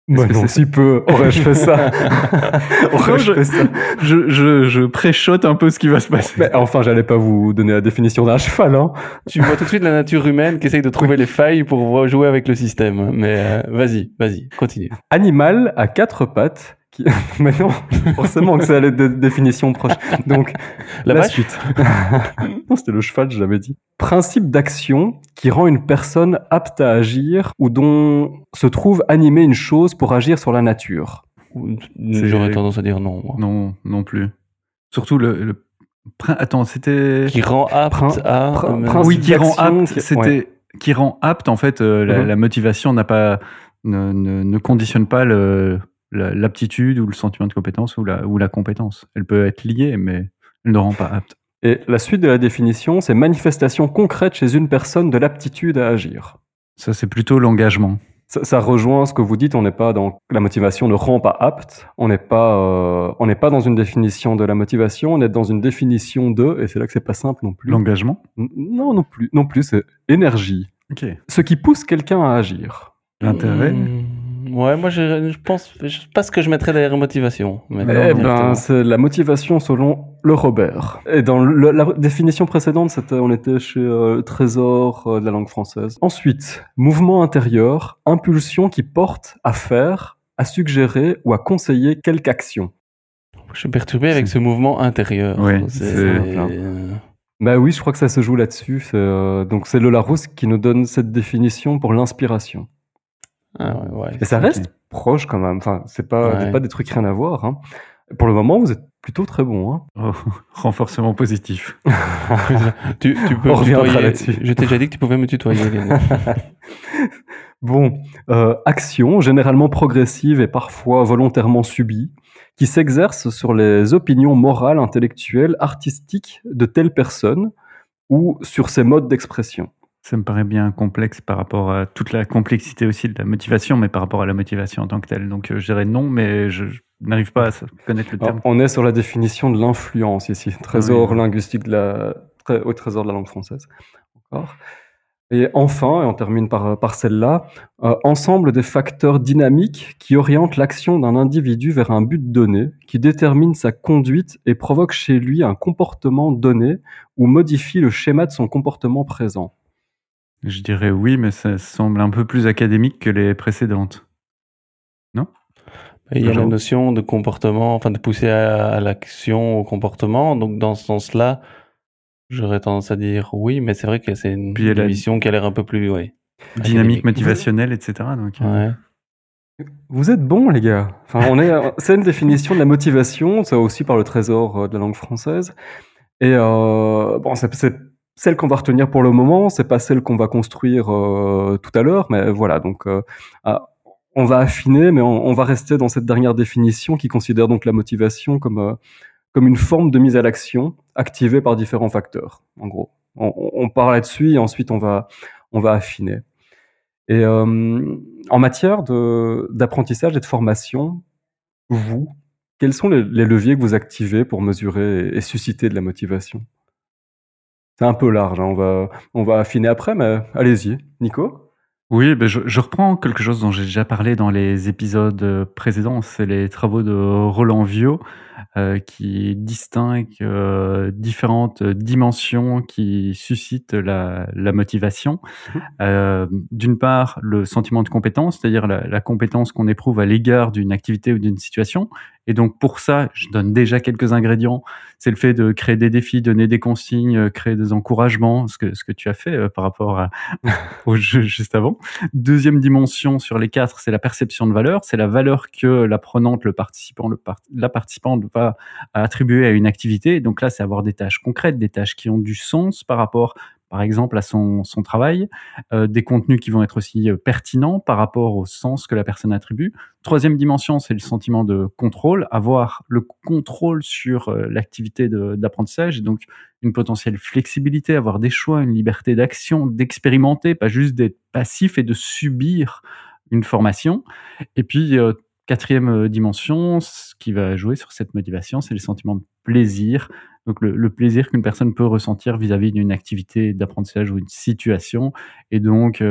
S2: Bah non, si peu. Aurais-je fait ça
S1: Aurais-je fait ça je, je, je préchote un peu ce qui va se passer.
S2: Mais enfin, j'allais pas vous donner la définition d'un cheval. Hein.
S3: Tu vois tout de suite la nature humaine qui essaye de trouver les failles pour jouer avec le système. Mais euh, vas-y, vas-y, continue.
S2: Animal à quatre pattes qui... Mais non, forcément que c'est la définition proche. Donc,
S3: la, suite.
S2: non, c'était le cheval, je l'avais dit. Principe d'action qui rend une personne apte à agir ou dont se trouve animer une chose pour agir sur la nature.
S3: J'aurais tendance à dire non.
S1: Non, non plus. Surtout le. Attends, c'était.
S3: Qui rend apte à.
S1: oui, qui rend apte. C'était. Qui rend apte, en fait, euh, la, mm-hmm. la, motivation n'a pas. Ne, ne, ne conditionne pas le, l'aptitude ou le sentiment de compétence ou la, ou la compétence. Elle peut être liée, mais elle ne rend pas apte.
S2: Et la suite de la définition, c'est manifestation concrète chez une personne de l'aptitude à agir.
S1: Ça, c'est plutôt l'engagement.
S2: Ça, rejoint ce que vous dites, on n'est pas dans la motivation ne rend pas apte, on n'est pas, euh, on n'est pas dans une définition de la motivation, on est dans une définition de, et c'est là que c'est pas simple non plus.
S1: L'engagement
S2: Non, non plus, non plus, c'est énergie.
S1: Ok.
S2: Ce qui pousse quelqu'un à agir.
S1: L'intérêt
S3: hmm. Ouais, moi je, je pense, je sais pas ce que je mettrais derrière motivation.
S2: eh ben, c'est la motivation selon le Robert. Et dans la définition précédente, c'était, on était chez euh, le Trésor euh, de la langue française. Ensuite, mouvement intérieur, impulsion qui porte à faire, à suggérer ou à conseiller quelque action.
S3: Je suis perturbé avec ce mouvement intérieur.
S1: Oui,
S3: c'est.
S2: Bah oui, je crois que ça se joue là-dessus. Euh, donc c'est le Larousse qui nous donne cette définition pour l'inspiration.
S3: Ah ouais,
S2: Et ça reste proche quand même. Enfin, c'est pas, pas des trucs rien à voir. Hein. Pour le moment, vous êtes plutôt très bon. Hein.
S1: Oh, renforcement positif.
S3: tu, tu, peux
S2: On reviendra là-dessus.
S3: Je t'ai déjà dit que tu pouvais me tutoyer.
S2: bon, euh, action généralement progressive et parfois volontairement subie, qui s'exerce sur les opinions morales, intellectuelles, artistiques de telle personne ou sur ses modes d'expression.
S1: Ça me paraît bien complexe par rapport à toute la complexité aussi de la motivation, mais par rapport à la motivation en tant que telle. Donc euh, je dirais non, mais je, n'arrive pas à connaître le terme.
S2: on est sur la définition de l'influence ici, trésor linguistique de la, au trésor de la langue française. Encore. Et enfin, et on termine par, par celle-là, euh, ensemble des facteurs dynamiques qui orientent l'action d'un individu vers un but donné, qui détermine sa conduite et provoque chez lui un comportement donné ou modifie le schéma de son comportement présent.
S1: Je dirais oui, mais ça semble un peu plus académique que les précédentes. Non?
S3: Il y a la notion de comportement, enfin de pousser à, l'action, au comportement. Donc dans ce sens-là, j'aurais tendance à dire oui, mais c'est vrai que c'est une, mission qui a l'air un peu plus oui,
S1: dynamique, motivationnelle, etc. Donc,
S3: euh.
S2: Vous êtes bons, les gars. Enfin, on est, c'est une définition de la motivation, ça aussi par le trésor euh, de la langue française. Et euh, bon, c'est celle qu'on va retenir pour le moment, c'est pas celle qu'on va construire euh, tout à l'heure, mais voilà. Donc, euh, ah, on va affiner, mais on, va rester dans cette dernière définition qui considère donc la motivation comme euh, comme une forme de mise à l'action activée par différents facteurs. En gros, on, on part là-dessus et ensuite on va affiner. Et en matière d'apprentissage et de formation, vous, quels sont les, leviers que vous activez pour mesurer et susciter de la motivation? C'est un peu large, hein. on, va, on va affiner après, mais allez-y. Nico?
S1: Oui, ben je, je, reprends quelque chose dont j'ai déjà parlé dans les épisodes précédents, c'est les travaux de Roland Viau, euh, qui distingue euh, différentes dimensions qui suscitent la, la motivation. Mmh. Euh, D'une part, le sentiment de compétence, c'est-à-dire la, la compétence qu'on éprouve à l'égard d'une activité ou d'une situation, et donc pour ça, je donne déjà quelques ingrédients. C'est le fait de créer des défis, donner des consignes, euh, créer des encouragements, ce que, ce que tu as fait euh, par rapport à, au jeu juste avant. Deuxième dimension sur les quatre, c'est la perception de valeur. C'est la valeur que l'apprenante, le participant, le la participante attribuer à une activité. Donc là, c'est avoir des tâches concrètes, des tâches qui ont du sens par rapport par exemple à son, travail, euh, des contenus qui vont être aussi euh, pertinents par rapport au sens que la personne attribue. Troisième dimension, c'est le sentiment de contrôle, avoir le contrôle sur euh, l'activité d'apprentissage, donc une potentielle flexibilité, avoir des choix, une liberté d'action, d'expérimenter, pas juste d'être passif et de subir une formation. Et puis, quatrième dimension, ce qui va jouer sur cette motivation, c'est le sentiment de plaisir. Donc le, plaisir qu'une personne peut ressentir vis-à-vis d'une activité d'apprentissage ou une situation, et donc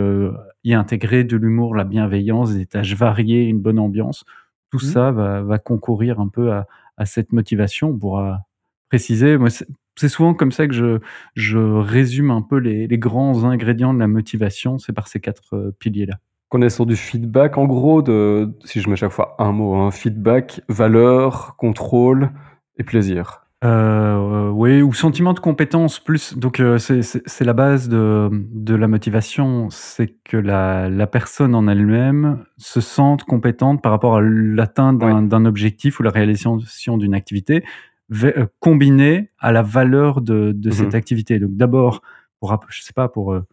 S1: y intégrer de l'humour, la bienveillance, des tâches variées, une bonne ambiance. Tout mmh. ça va, concourir un peu à, cette motivation. On pourra préciser. Moi, c'est souvent comme ça que je, je résume un peu les, grands ingrédients de la motivation. C'est par ces quatre piliers-là.
S2: Sur du feedback, en gros, de, si je mets chaque fois un mot, hein, feedback, valeur, contrôle et plaisir.
S1: Euh, oui, ou sentiment de compétence plus. Donc euh, c'est la base de, de la motivation, c'est que la, la personne en elle-même se sente compétente par rapport à l'atteinte d'un objectif ou la réalisation d'une activité, euh, combinée à la valeur de, de mmh cette activité. Donc d'abord, pour je sais pas, pour euh,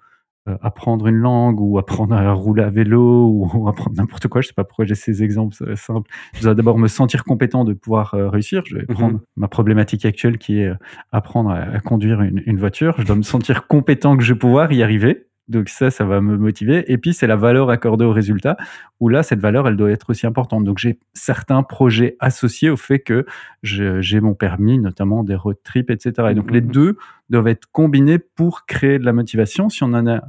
S1: apprendre une langue ou apprendre à rouler à vélo ou apprendre n'importe quoi. Je sais pas pourquoi j'ai ces exemples simples. Je dois d'abord me sentir compétent de pouvoir euh, réussir. Je vais mhm. prendre ma problématique actuelle qui est euh, apprendre à, conduire une, une, voiture. Je dois me sentir compétent que je vais pouvoir y arriver. Donc ça, ça va me motiver. Et puis, c'est la valeur accordée au résultat, où là, cette valeur, elle doit être aussi importante. Donc j'ai certains projets associés au fait que j'ai mon permis, notamment des road trips, etc. Et donc les mhm. deux doivent être combinés pour créer de la motivation. Si on en a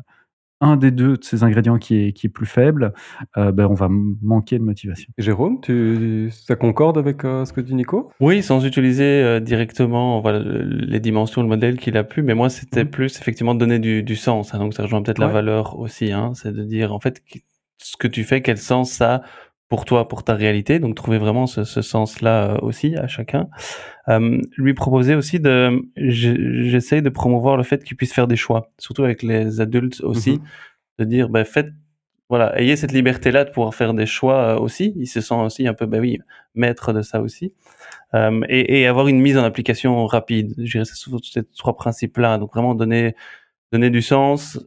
S1: un des deux de ces ingrédients qui est, qui est plus faible, euh, ben on va manquer de motivation.
S2: Jérôme, tu, ça concorde avec euh, ce que dit Nico?
S3: Oui, sans utiliser euh, directement voilà, les dimensions, le modèle qu'il a pu, mais moi c'était mhm. plus effectivement de donner du, du sens. Hein, donc ça rejoint peut-être la valeur aussi, hein, c'est de dire en fait ce que tu fais, quel sens ça pour toi, pour ta réalité. Donc trouver vraiment ce, ce sens-là aussi à chacun. Euh, lui proposer aussi de, j'essaye de promouvoir le fait qu'il puisse faire des choix, surtout avec les adultes aussi, mhm. de dire, ben faites, voilà, ayez cette liberté-là de pouvoir faire des choix aussi. Il se sent aussi un peu, ben oui, maître de ça aussi. Euh, et, et, avoir une mise en application rapide. Je dirais c'est ces trois principes-là. Donc vraiment donner donner du sens,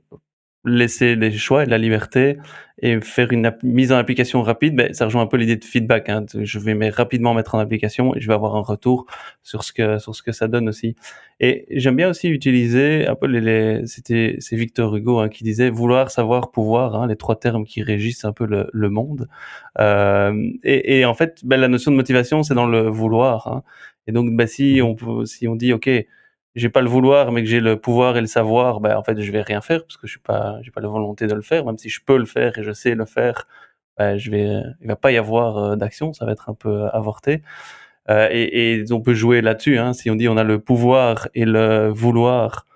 S3: laisser des choix et la liberté et faire une mise en application rapide, ben, ça rejoint un peu l'idée de feedback. Hein. Je vais rapidement mettre en application et je vais avoir un retour sur ce que sur ce que ça donne aussi. Et j'aime bien aussi utiliser un peu les, les c'était c'est Victor Hugo hein, qui disait vouloir, savoir, pouvoir, hein, les trois termes qui régissent un peu le, le monde. Euh, et, et, en fait, ben, la notion de motivation, c'est dans le vouloir. Hein. Et donc, ben, si on si on dit ok j'ai pas le vouloir, mais que j'ai le pouvoir et le savoir, ben, en fait, je vais rien faire parce que je suis pas, j'ai pas la volonté de le faire. Même si je peux le faire et je sais le faire, ben, je vais, il va pas y avoir euh, d'action, ça va être un peu euh, avorté. Euh, et, et, on peut jouer là-dessus. Hein. Si on dit on a le pouvoir et le vouloir,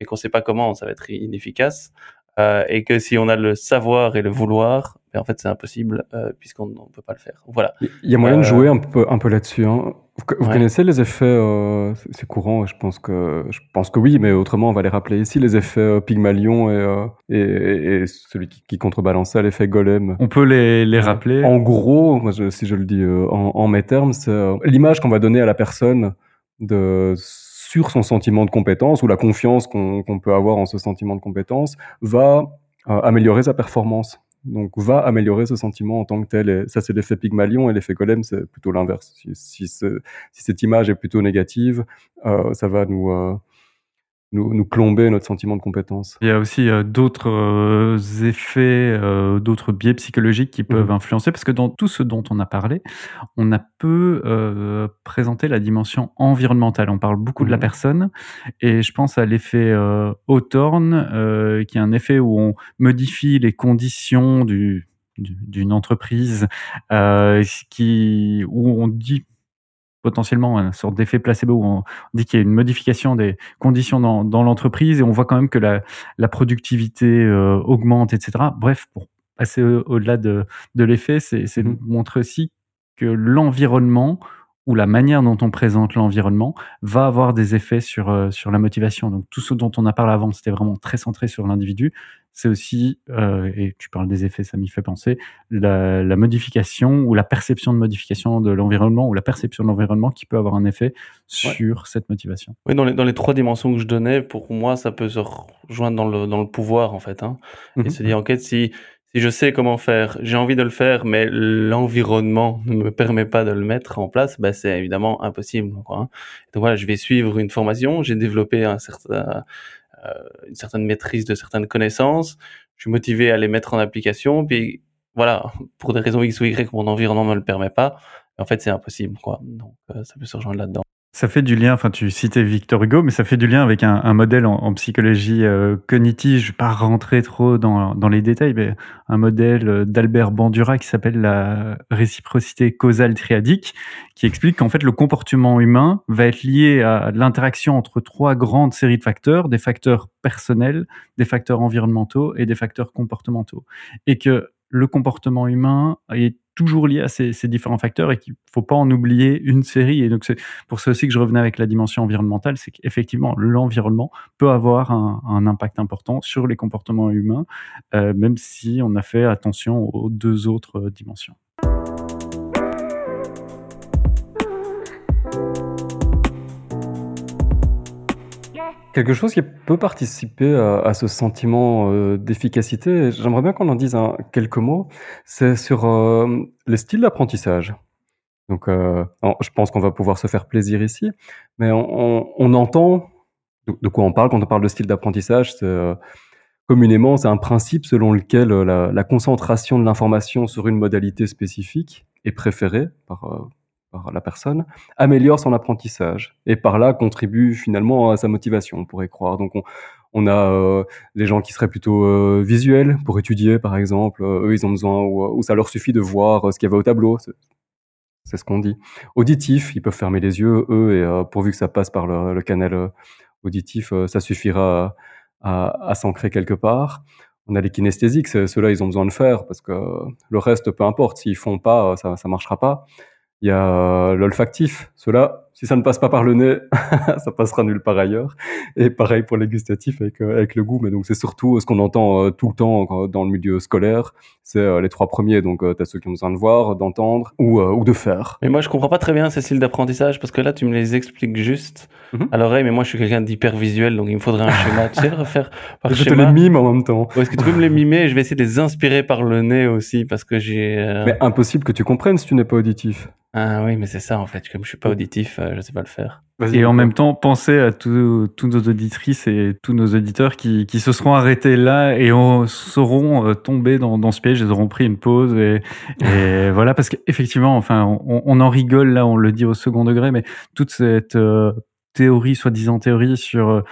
S3: et qu'on sait pas comment, ça va être inefficace. Euh, et que si on a le savoir et le vouloir, en fait, c'est impossible euh, puisqu'on ne peut pas le faire. Voilà.
S2: Il y a moyen de jouer un peu, un peu là-dessus. Hein. Vous, connaissez les effets, euh, c'est courant, je pense que je pense que oui, mais autrement on va les rappeler ici, les effets euh, Pygmalion et, euh, et, et, celui qui, qui contrebalançait l'effet Golem.
S1: On peut les, les rappeler.
S2: En gros, moi, je, si je le dis euh, en, en, mes termes, c'est euh, l'image qu'on va donner à la personne de sur son sentiment de compétence ou la confiance qu'on peut avoir en ce sentiment de compétence va améliorer sa performance donc va améliorer ce sentiment en tant que tel. Et ça, c'est l'effet Pygmalion et l'effet Golem, c'est plutôt l'inverse. Si, si, si, cette image est plutôt négative, euh, ça va nous, euh, nous, nous, plomber notre sentiment de compétence.
S1: Il y a aussi euh, d'autres euh, effets, euh, d'autres biais psychologiques qui peuvent mmh. influencer, parce que dans tout ce dont on a parlé, on a peu présenté la dimension environnementale. On parle beaucoup de la mmh. personne, et je pense à l'effet Hawthorne, qui est un effet où on modifie les conditions du d'une entreprise qui où on dit potentiellement une sorte d'effet placebo où on dit qu'il y a une modification des conditions dans, dans l'entreprise et on voit quand même que la, la productivité euh, augmente, etc. Bref, pour passer au-delà de, de l'effet, c'est mmh montrer aussi que l'environnement ou la manière dont on présente l'environnement va avoir des effets sur, euh, sur la motivation. Donc tout ce dont on a parlé avant, c'était vraiment très centré sur l'individu. C'est aussi, euh, et tu parles des effets, ça m'y fait penser, la, la, modification ou la perception de modification de l'environnement ou la perception de l'environnement qui peut avoir un effet sur cette motivation.
S3: Oui, dans les, dans les trois dimensions que je donnais, pour moi, ça peut se rejoindre dans le, dans le pouvoir, en fait. Hein, Et mmh se dire, en fait, si si je sais comment faire, j'ai envie de le faire, mais l'environnement ne me permet pas de le mettre en place, bah, c'est évidemment impossible. Quoi, hein. Donc voilà, je vais suivre une formation, j'ai développé un certain, une certaine maîtrise de certaines connaissances, je suis motivé à les mettre en application, puis voilà, pour des raisons X ou Y, mon environnement me le permet pas. En fait, c'est impossible, quoi. Donc, euh, ça peut se rejoindre là-dedans.
S1: Ça fait du lien, enfin tu citais Victor Hugo, mais ça fait du lien avec un, modèle en, en psychologie euh, cognitive, je ne vais pas rentrer trop dans, dans, les détails, mais un modèle euh, d'Albert Bandura qui s'appelle la réciprocité causale triadique, qui explique qu'en fait le comportement humain va être lié à l'interaction entre trois grandes séries de facteurs, des facteurs personnels, des facteurs environnementaux et des facteurs comportementaux. Et que le comportement humain est toujours lié à ces, différents facteurs et qu'il ne faut pas en oublier une série. Et donc, c'est pour ça aussi que je revenais avec la dimension environnementale, c'est qu'effectivement, l'environnement peut avoir un, impact important sur les comportements humains, euh, même si on a fait attention aux deux autres dimensions.
S2: Quelque chose qui peut participer à, ce sentiment euh, d'efficacité, j'aimerais bien qu'on en dise quelques mots, c'est sur euh, les styles d'apprentissage. Donc, euh, je pense qu'on va pouvoir se faire plaisir ici, mais on, entend de, quoi on parle quand on parle de style d'apprentissage. Communément, c'est un principe selon lequel la, la concentration de l'information sur une modalité spécifique est préférée par, par la personne, améliore son apprentissage et par là contribue finalement à sa motivation, on pourrait croire. Donc on, a euh, des gens qui seraient plutôt euh, visuels pour étudier, par exemple. Euh, eux, ils ont besoin, ou, ça leur suffit de voir ce qu'il y avait au tableau. C'est ce qu'on dit. Auditif, ils peuvent fermer les yeux, eux, et pourvu que ça passe par le, canal auditif, ça suffira à, à, à s'ancrer quelque part. On a les kinesthésiques, ceux-là, ils ont besoin de faire, parce que le reste, peu importe, s'ils font pas, ça ne marchera pas. Il y a euh, l'olfactif. Cela, si ça ne passe pas par le nez, ça passera nulle part ailleurs. Et pareil pour les gustatifs avec, euh, avec le goût. Mais donc, c'est surtout ce qu'on entend euh, tout le temps dans le milieu scolaire. C'est les trois premiers. Donc, tu as ceux qui ont besoin de voir, d'entendre ou, ou de faire.
S3: Mais moi, je comprends pas très bien ces styles d'apprentissage parce que là, tu me les expliques juste mm -hmm. à l'oreille. Mais moi, je suis quelqu'un d'hyper visuel. Donc, il me faudrait un schéma. tu sais, refaire par
S2: je
S3: schéma.
S2: te les mime en même temps.
S3: Est-ce que tu peux me les mimer? Je vais essayer de les inspirer par le nez aussi parce que j'ai. Euh...
S2: Mais impossible que tu comprennes si tu n'es pas auditif.
S3: Ah oui, mais c'est ça en fait. Comme je suis pas auditif, euh, je sais pas le faire.
S1: Et en même temps, pensez à tous nos auditrices et tous nos auditeurs qui, qui se seront arrêtés là et on, seront euh, tombés dans, dans ce piège. Ils auront pris une pause et, et voilà parce qu'effectivement, enfin, on, on, en rigole là, on le dit au second degré, mais toute cette euh, théorie, soi-disant théorie sur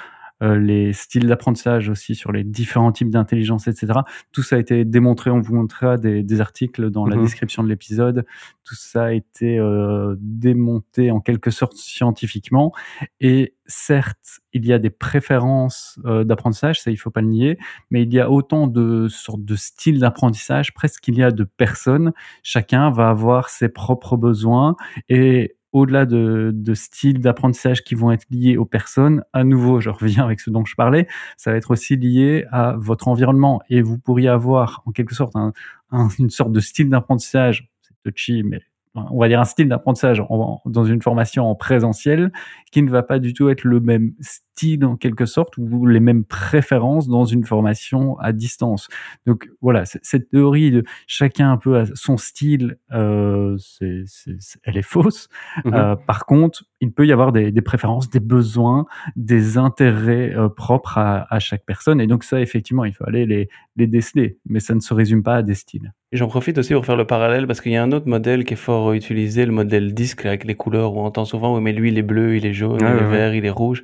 S1: les styles d'apprentissage aussi sur les différents types d'intelligence, etc. Tout ça a été démontré, on vous montrera des, des articles dans la mmh. description de l'épisode. Tout ça a été euh, démonté en quelque sorte scientifiquement. Et certes, il y a des préférences euh, d'apprentissage, ça il faut pas le nier, mais il y a autant de sortes de styles d'apprentissage, presque qu'il y a de personnes. Chacun va avoir ses propres besoins et au-delà de, de styles d'apprentissage qui vont être liés aux personnes, à nouveau, je reviens avec ce dont je parlais, ça va être aussi lié à votre environnement. Et vous pourriez avoir, en quelque sorte, un, un, une sorte de style d'apprentissage, c'est touchy, mais on va dire un style d'apprentissage dans une formation en présentiel qui ne va pas du tout être le même style en quelque sorte ou les mêmes préférences dans une formation à distance. Donc voilà, cette théorie de chacun un peu à son style, euh, elle est fausse. Mmh. Euh, par contre, il peut y avoir des, des préférences, des besoins, des intérêts euh, propres à, à, chaque personne. Et donc ça, effectivement, il faut aller les, les déceler. Mais ça ne se résume pas à des styles.
S3: Et j'en profite aussi pour faire le parallèle parce qu'il y a un autre modèle qui est fort utilisé, le modèle disque avec les couleurs où on entend souvent, oui, mais lui, il est bleu, il est jaune, ah, il est ouais, vert, il est rouge.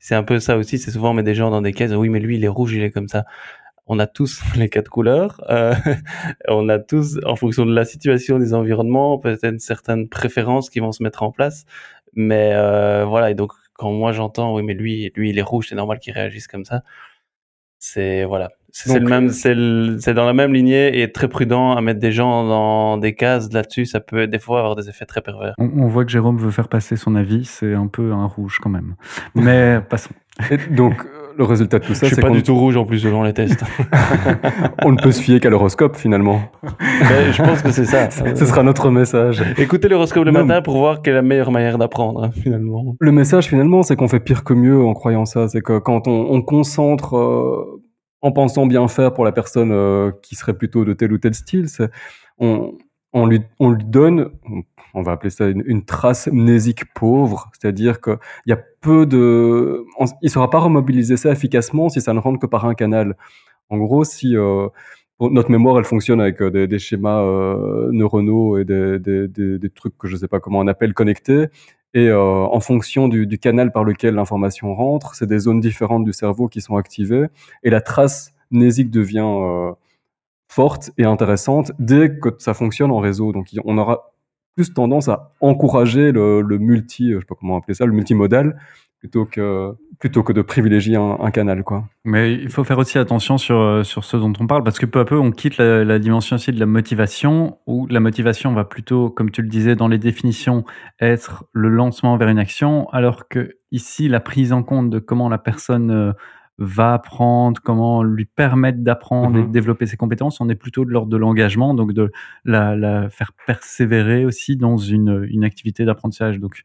S3: C'est un peu ça aussi, c'est souvent on met des gens dans des cases, oui, mais lui, il est rouge, il est comme ça. On a tous les quatre couleurs, euh, on a tous, en fonction de la situation, des environnements, peut-être certaines préférences qui vont se mettre en place. Mais euh, voilà, et donc quand moi j'entends, oui, mais lui, lui, il est rouge, c'est normal qu'il réagisse comme ça. C'est voilà, c'est le même, c'est dans la même lignée et très prudent à mettre des gens dans des cases là-dessus. Ça peut des fois avoir des effets très pervers.
S1: On, on, voit que Jérôme veut faire passer son avis. C'est un peu un rouge quand même. Mais passons.
S2: Et donc le résultat de tout ça,
S3: c'est pas du tout rouge en plus selon les tests.
S2: on ne peut se fier qu'à l'horoscope finalement.
S3: Mais je pense que c'est ça.
S2: Ce sera notre message.
S3: Écoutez l'horoscope le non. matin pour voir quelle est la meilleure manière d'apprendre hein, finalement.
S2: Le message finalement, c'est qu'on fait pire que mieux en croyant ça. C'est que quand on, on concentre euh, en pensant bien faire pour la personne euh, qui serait plutôt de tel ou tel style, on, on, lui, on lui donne, on va appeler ça une, trace mnésique pauvre, c'est-à-dire qu'il y a peu de... Il ne saura pas remobiliser ça efficacement si ça ne rentre que par un canal. En gros, si euh, notre mémoire, elle fonctionne avec des, des, schémas neuronaux et des, des, des, trucs que je ne sais pas comment on appelle connectés. Et en fonction du, canal par lequel l'information rentre, c'est des zones différentes du cerveau qui sont activées. Et la trace mnésique devient forte et intéressante dès que ça fonctionne en réseau. Donc on aura plus tendance à encourager le, multi, je sais pas comment appeler ça, le multimodal, plutôt que plutôt que de privilégier un, canal quoi.
S1: Mais il faut faire aussi attention sur euh, sur ce dont on parle parce que peu à peu on quitte la, dimension aussi de la motivation où la motivation va plutôt comme tu le disais dans les définitions être le lancement vers une action alors que ici la prise en compte de comment la personne euh, va apprendre, comment lui permettre d'apprendre et de mhm. développer ses compétences, on est plutôt de l'ordre de l'engagement, donc de la, la, faire persévérer aussi dans une, une activité d'apprentissage. Donc,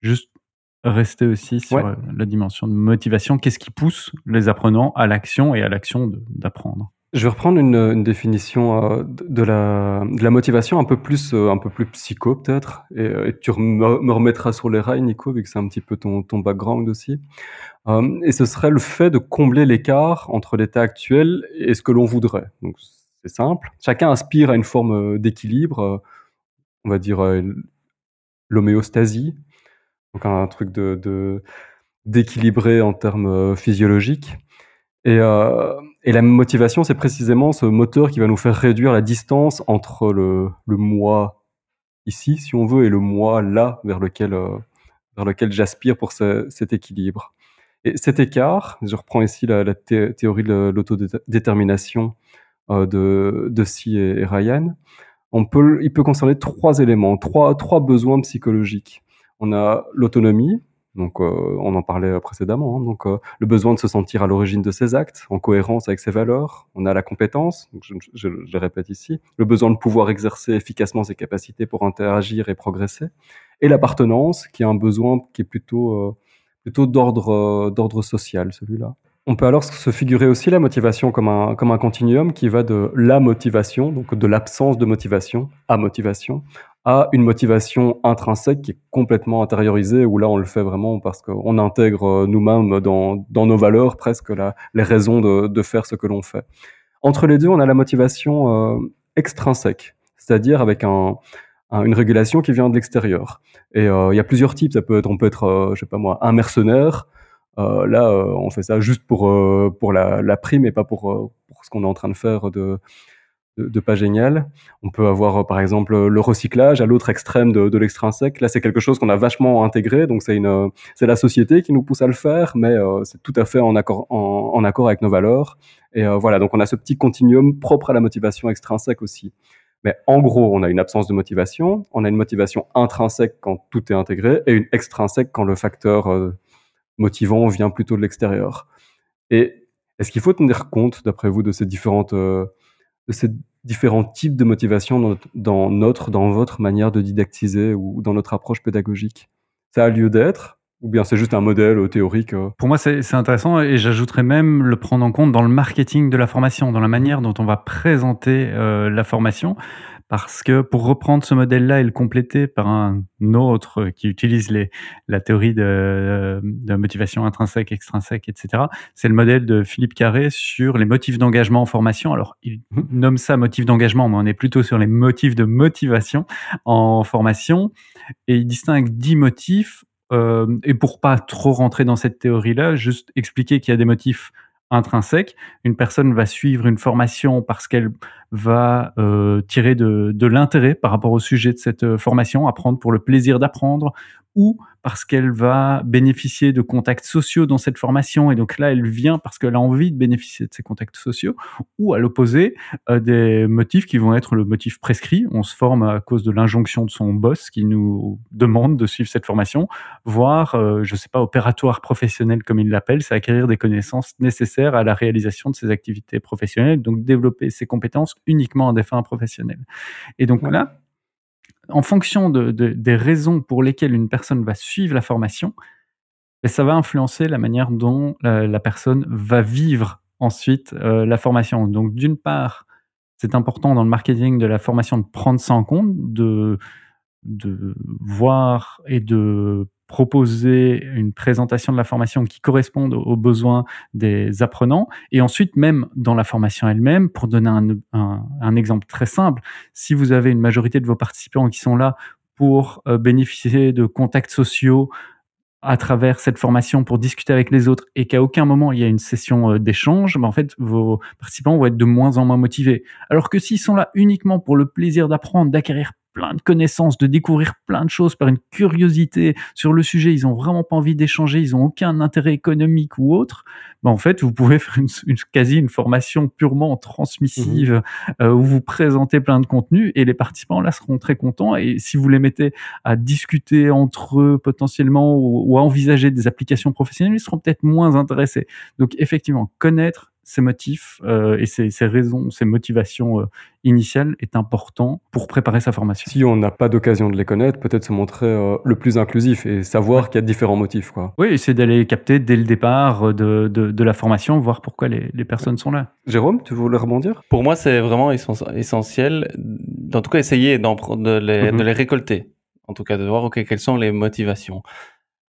S1: juste rester aussi sur la dimension de motivation. Qu'est-ce qui pousse les apprenants à l'action et à l'action d'apprendre?
S2: Je vais reprendre une, une définition euh, de, la, de la motivation un peu plus, euh, un peu plus psycho peut-être, et, euh, tu me remettras sur les rails, Nico, vu que c'est un petit peu ton, ton background aussi. Et ce serait le fait de combler l'écart entre l'état actuel et ce que l'on voudrait. Donc c'est simple. Chacun aspire à une forme d'équilibre, on va dire l'homéostasie, donc un truc de d'équilibré en termes physiologiques. Et, euh, et la motivation, c'est précisément ce moteur qui va nous faire réduire la distance entre le, le moi ici, si on veut, et le moi là, vers lequel, euh, vers lequel j'aspire pour ce, cet équilibre. Et cet écart, je reprends ici la, théorie de l'autodétermination euh, de, de Si et, Ryan, on peut, il peut concerner trois éléments, trois, trois besoins psychologiques. On a l'autonomie, donc, euh, on en parlait précédemment. Hein. donc, euh, le besoin de se sentir à l'origine de ses actes, en cohérence avec ses valeurs. On a la compétence, je, le répète ici, le besoin de pouvoir exercer efficacement ses capacités pour interagir et progresser, et l'appartenance, qui est un besoin qui est plutôt euh, plutôt d'ordre d'ordre social, celui-là. On peut alors se figurer aussi la motivation comme un, comme un continuum qui va de la motivation, donc de l'absence de motivation à motivation, à une motivation intrinsèque qui est complètement intériorisée, où là on le fait vraiment parce qu'on intègre euh, nous-mêmes dans, dans, nos valeurs presque la, les raisons de, de, faire ce que l'on fait. Entre les deux, on a la motivation euh, extrinsèque, c'est-à-dire avec un, une régulation qui vient de l'extérieur. Et euh, il y a plusieurs types. Ça peut être, on peut être, euh, je sais pas moi, un mercenaire. Euh, là, on fait ça juste pour pour la, la, prime et pas pour, pour ce qu'on est en train de faire de de, pas génial. On peut avoir euh, par exemple le recyclage à l'autre extrême de, l'extrinsèque. Là, c'est quelque chose qu'on a vachement intégré, donc c'est une, euh, c'est la société qui nous pousse à le faire, mais euh, c'est tout à fait en accord, en, accord avec nos valeurs. Et voilà, donc on a ce petit continuum propre à la motivation extrinsèque aussi. Mais en gros, on a une absence de motivation, on a une motivation intrinsèque quand tout est intégré, et une extrinsèque quand le facteur motivant vient plutôt de l'extérieur. Et est-ce qu'il faut tenir compte, d'après vous, de ces différentes de ces différents types de motivation dans notre, dans, votre manière de didactiser ou dans notre approche pédagogique Ça a lieu d'être ou bien c'est juste un modèle euh, théorique euh
S1: Pour moi, c'est intéressant et j'ajouterais même le prendre en compte dans le marketing de la formation, dans la manière dont on va présenter euh, la formation. Parce que pour reprendre ce modèle-là et le compléter par un autre qui utilise la théorie de, de motivation intrinsèque, extrinsèque, etc., c'est le modèle de Philippe Carré sur les motifs d'engagement en formation. Alors, il nomme ça motif d'engagement, mais on est plutôt sur les motifs de motivation en formation. Et il distingue dix motifs. Euh, et pour pas trop rentrer dans cette théorie-là, juste expliquer qu'il y a des motifs intrinsèques. Une personne va suivre une formation parce qu'elle va euh, tirer de, de l'intérêt par rapport au sujet de cette euh, formation, apprendre pour le plaisir d'apprendre, ou parce qu'elle va bénéficier de contacts sociaux dans cette formation. Et donc là elle vient parce qu'elle a envie de bénéficier de ces contacts sociaux ou à l'opposé euh, des motifs qui vont être le motif prescrit. On se forme à cause de l'injonction de son boss qui nous demande de suivre cette formation voire euh, je sais pas opératoire professionnel comme il l'appelle c'est acquérir des connaissances nécessaires à la réalisation de ses activités professionnelles donc développer ses compétences uniquement à des fins professionnelles et donc là en fonction de, des raisons pour lesquelles une personne va suivre la formation, ben, ça va influencer la manière dont la, personne va vivre ensuite euh, la formation. Donc d'une part, c'est important dans le marketing de la formation de prendre ça en compte, de, de voir et de proposer une présentation de la formation qui corresponde aux besoins des apprenants. Et ensuite, même dans la formation elle-même, pour donner un, exemple très simple, si vous avez une majorité de vos participants qui sont là pour euh, bénéficier de contacts sociaux à travers cette formation pour discuter avec les autres et qu'à aucun moment il y a une session euh, d'échange, ben en fait vos participants vont être de moins en moins motivés. Alors que s'ils sont là uniquement pour le plaisir d'apprendre, d'acquérir plein de connaissances, de découvrir plein de choses par une curiosité sur le sujet, ils ont vraiment pas envie d'échanger, ils ont aucun intérêt économique ou autre, ben en fait, vous pouvez faire une, quasi une formation purement transmissive mmh euh, où vous présentez plein de contenus et les participants là seront très contents. Et si vous les mettez à discuter entre eux potentiellement ou, ou à envisager des applications professionnelles, ils seront peut-être moins intéressés. Donc effectivement, connaître ses motifs euh, et ses, raisons, ses motivations euh, initiales est important pour préparer sa formation.
S2: Si on n'a pas d'occasion de les connaître, peut-être se montrer euh, le plus inclusif et savoir qu'il y a différents motifs. Quoi.
S1: Oui, c'est d'aller capter dès le départ de, de, la formation, voir pourquoi les, les, personnes sont là.
S2: Jérôme, tu voulais rebondir?
S3: Pour moi, c'est vraiment essentiel, en tout cas, essayer de, les, mhm. de les récolter. En tout cas, de voir okay, quelles sont les motivations.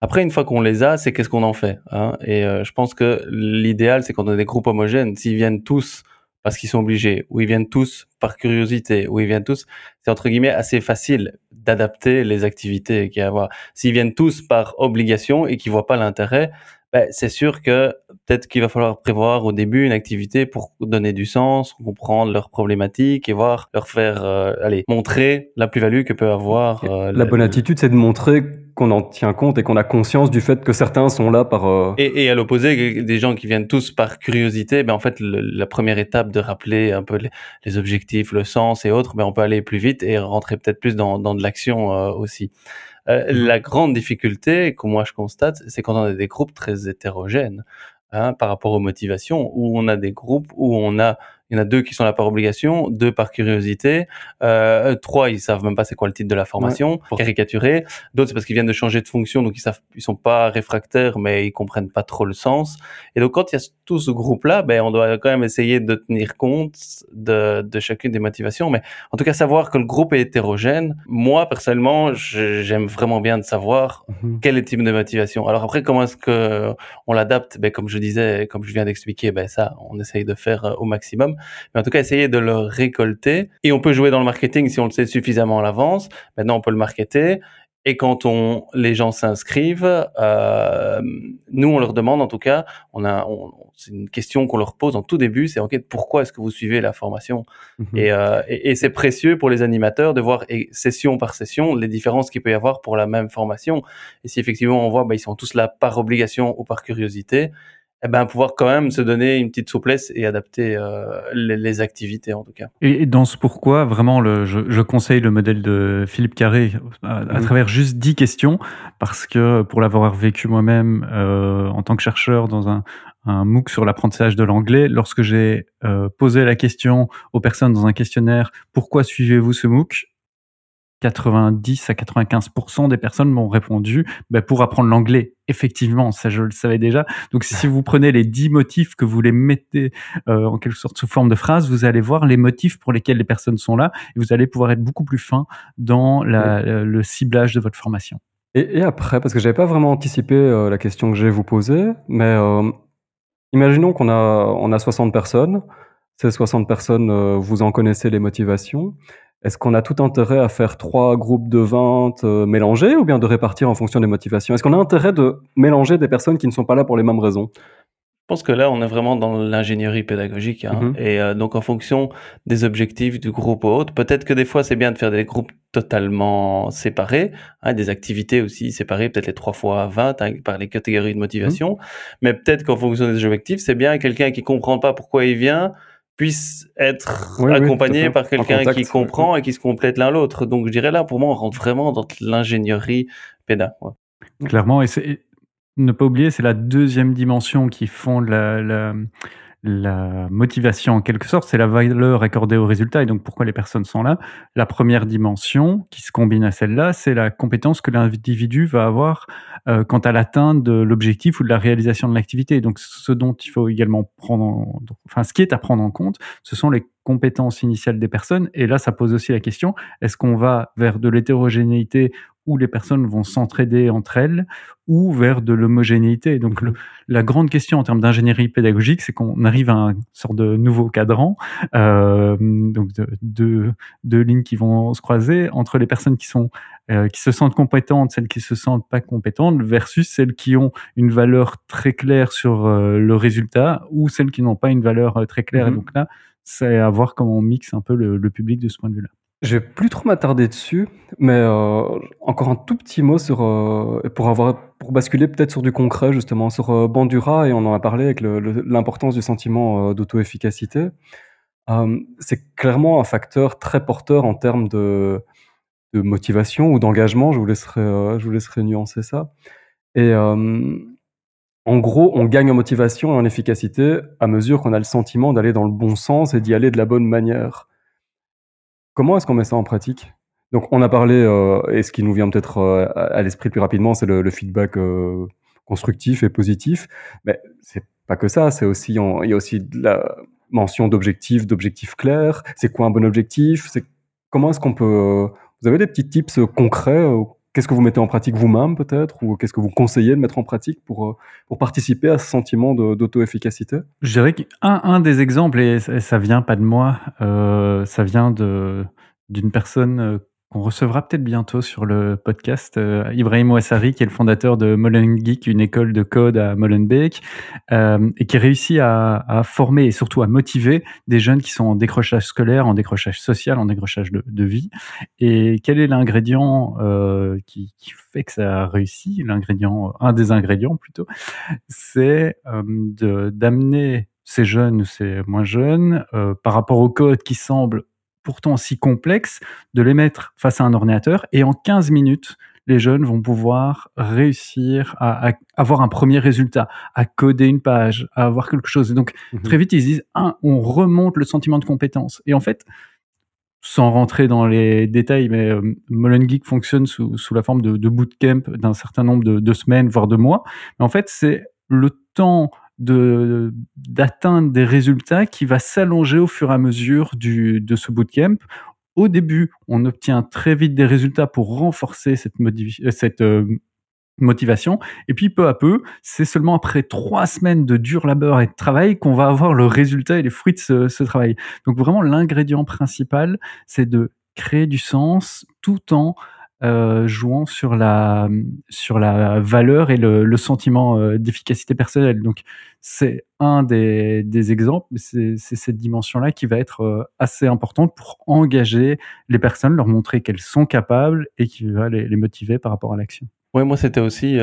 S3: Après, une fois qu'on les a, c'est qu'est-ce qu'on en fait. Hein? Et euh, je pense que l'idéal, c'est quand on a des groupes homogènes, s'ils viennent tous parce qu'ils sont obligés, ou ils viennent tous par curiosité, ou ils viennent tous, c'est entre guillemets assez facile d'adapter les activités qu'il y a à avoir. S'ils viennent tous par obligation et qu'ils voient pas l'intérêt, ben, c'est sûr que peut-être qu'il va falloir prévoir au début une activité pour donner du sens, comprendre leurs problématiques et voir leur faire, euh, allez, montrer la plus-value que peut avoir.
S2: Euh, la bonne attitude, c'est de montrer qu'on en tient compte et qu'on a conscience du fait que certains sont là par... Euh,
S3: et, et, à l'opposé, des gens qui viennent tous par curiosité, ben en fait, la première étape de rappeler un peu les, objectifs, le sens et autres, ben on peut aller plus vite et rentrer peut-être plus dans, dans de l'action euh, aussi. Euh, mmh. La grande difficulté que moi je constate, c'est quand on a des groupes très hétérogènes hein, par rapport aux motivations, où on a des groupes où on a il y en a deux qui sont là par obligation, deux par curiosité, euh, trois ils savent même pas c'est quoi le titre de la formation, pour caricaturer. D'autres c'est parce qu'ils viennent de changer de fonction, donc ils savent, ils sont pas réfractaires, mais ils comprennent pas trop le sens. Et donc quand il y a tout ce groupe-là, ben on doit quand même essayer de tenir compte de, de chacune des motivations, mais en tout cas savoir que le groupe est hétérogène. Moi personnellement, j'aime vraiment bien de savoir mhm. quel est le type de motivation. Alors après comment est-ce que on l'adapte? Ben comme je disais, comme je viens d'expliquer, ben ça on essaye de faire euh, au maximum. Mais en tout cas, essayer de le récolter. Et on peut jouer dans le marketing si on le sait suffisamment à l'avance. Maintenant, on peut le marketer. Et quand on, les gens s'inscrivent, euh, nous on leur demande en tout cas, on a, c'est une question qu'on leur pose en tout début, c'est ok, pourquoi est-ce que vous suivez la formation? Mhm. euh, Et, et, c'est précieux pour les animateurs de voir session par session les différences qu'il peut y avoir pour la même formation. Et si effectivement on voit, bah, ils sont tous là par obligation ou par curiosité, eh ben, pouvoir quand même se donner une petite souplesse et adapter euh, les, activités en tout cas.
S1: Et, dans ce pourquoi, vraiment, le, je, je, conseille le modèle de Philippe Carré à, à mhm. travers juste 10 questions, parce que pour l'avoir vécu moi-même euh, en tant que chercheur dans un, un MOOC sur l'apprentissage de l'anglais, lorsque j'ai euh, posé la question aux personnes dans un questionnaire, pourquoi suivez-vous ce MOOC? 90 à 95% des personnes m'ont répondu bah, pour apprendre l'anglais. Effectivement, ça je le savais déjà. Donc si vous prenez les 10 motifs que vous les mettez euh, en quelque sorte sous forme de phrase, vous allez voir les motifs pour lesquels les personnes sont là et vous allez pouvoir être beaucoup plus fin dans la, le ciblage de votre formation.
S2: Et, et après, parce que j'avais pas vraiment anticipé euh, la question que je vais vous poser, mais euh, imaginons qu'on a, on a 60 personnes. Ces 60 personnes, vous en connaissez les motivations. Est-ce qu'on a tout intérêt à faire trois groupes de 20 euh, mélangés ou bien de répartir en fonction des motivations? Est-ce qu'on a intérêt de mélanger des personnes qui ne sont pas là pour les mêmes raisons?
S3: Je pense que là, on est vraiment dans l'ingénierie pédagogique. Hein, mhm. Et euh, donc, en fonction des objectifs du groupe ou autre, peut-être que des fois, c'est bien de faire des groupes totalement séparés, hein, des activités aussi séparées, peut-être les trois fois 20 hein, par les catégories de motivation. Mhm. Mais peut-être qu'en fonction des objectifs, c'est bien quelqu'un qui comprend pas pourquoi il vient, puisse être accompagné par quelqu'un qui comprend et qui se complète l'un l'autre. Donc je dirais là, pour moi, on rentre vraiment dans l'ingénierie péda.
S1: Clairement, et c'est ne pas oublier, c'est la deuxième dimension qui fonde la, la, la motivation en quelque sorte, c'est la valeur accordée au résultat et donc pourquoi les personnes sont là? La première dimension qui se combine à celle-là, c'est la compétence que l'individu va avoir euh, quant à l'atteinte de l'objectif ou de la réalisation de l'activité. Donc ce dont il faut également prendre, en, enfin ce qui est à prendre en compte, ce sont les compétences initiales des personnes. Et là, ça pose aussi la question, est-ce qu'on va vers de l'hétérogénéité où les personnes vont s'entraider entre elles ou vers de l'homogénéité? Donc la grande question en termes d'ingénierie pédagogique, c'est qu'on arrive à un sort de nouveau cadran, euh, donc de deux lignes qui vont se croiser entre les personnes qui sont euh, qui se sentent compétentes, celles qui se sentent pas compétentes, versus celles qui ont une valeur très claire sur euh, le résultat ou celles qui n'ont pas une valeur euh, très claire. Et mmh donc là, c'est à voir comment on mixe un peu le, le public de ce point de vue-là.
S2: Je vais plus trop m'attarder dessus, mais euh, encore un tout petit mot sur euh, pour avoir pour basculer peut-être sur du concret justement sur euh, Bandura et on en a parlé avec l'importance du sentiment d'auto-efficacité. c'est clairement un facteur très porteur en termes de, de motivation ou d'engagement. Je vous laisserai je vous laisserai nuancer ça. Et en gros, on gagne en motivation et en efficacité à mesure qu'on a le sentiment d'aller dans le bon sens et d'y aller de la bonne manière. Comment est-ce qu'on met ça en pratique? Donc, on a parlé, euh, et ce qui nous vient peut-être euh, à l'esprit plus rapidement, c'est le, feedback euh, constructif et positif. Mais c'est pas que ça, c'est aussi, il y a aussi de la mention d'objectifs, d'objectifs clairs. C'est quoi un bon objectif? C'est comment est-ce qu'on peut Vous avez des petits tips concrets Qu'est-ce que vous mettez en pratique vous-même peut-être ou qu'est-ce que vous conseillez de mettre en pratique pour, pour participer à ce sentiment d'auto-efficacité?
S1: Je dirais qu'un un des exemples, et ça vient pas de moi, euh, ça vient d'une personne euh, on recevra peut-être bientôt sur le podcast euh, Ibrahim Ouassari, qui est le fondateur de Molengeek, une école de code à Molenbeek, euh, et qui réussit à, former et surtout à motiver des jeunes qui sont en décrochage scolaire, en décrochage social, en décrochage de, vie. Et quel est l'ingrédient euh, qui, qui, fait que ça a réussi? L'ingrédient, un des ingrédients plutôt, c'est d'amener ces jeunes ou ces moins jeunes par rapport au code qui semble pourtant si complexes, de les mettre face à un ordinateur et en 15 minutes, les jeunes vont pouvoir réussir à, avoir un premier résultat, à coder une page, à avoir quelque chose. Et donc, mhm. très vite, ils se disent, un, on remonte le sentiment de compétence. Et en fait, sans rentrer dans les détails, mais euh, Geek fonctionne sous, sous, la forme de, de bootcamp d'un certain nombre de, de, semaines, voire de mois. Mais en fait, c'est le temps d'atteindre des résultats qui va s'allonger au fur et à mesure du, de ce bootcamp. Au début, on obtient très vite des résultats pour renforcer cette, euh, euh, motivation. Et puis peu à peu, c'est seulement après trois semaines de dur labeur et de travail qu'on va avoir le résultat et les fruits de ce, ce travail. Donc vraiment, l'ingrédient principal, c'est de créer du sens tout en euh, jouant sur la sur la valeur et le, le sentiment euh, d'efficacité personnelle. Donc c'est un des, des exemples, c'est cette dimension-là qui va être euh, assez importante pour engager les personnes, leur montrer qu'elles sont capables et qui va les, motiver par rapport à l'action.
S3: Oui, moi c'était aussi,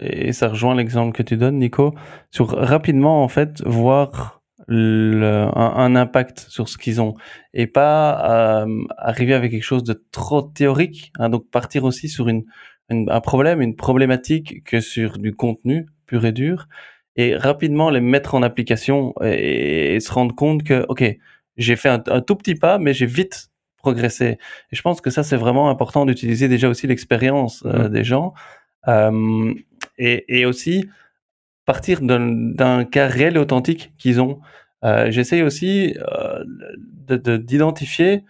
S3: et ça rejoint l'exemple que tu donnes, Nico, sur rapidement en fait voir le, un, impact sur ce qu'ils ont et pas euh, arriver avec quelque chose de trop théorique. Hein, donc partir aussi sur une, un problème, une problématique que sur du contenu pur et dur et rapidement les mettre en application et, se rendre compte que ok j'ai fait un, tout petit pas mais j'ai vite progressé. Et je pense que ça c'est vraiment important d'utiliser déjà aussi l'expérience euh, mmh. des gens euh, et, et aussi partir d'un cas réel et authentique qu'ils ont. Euh, J'essaye aussi euh, d'identifier de,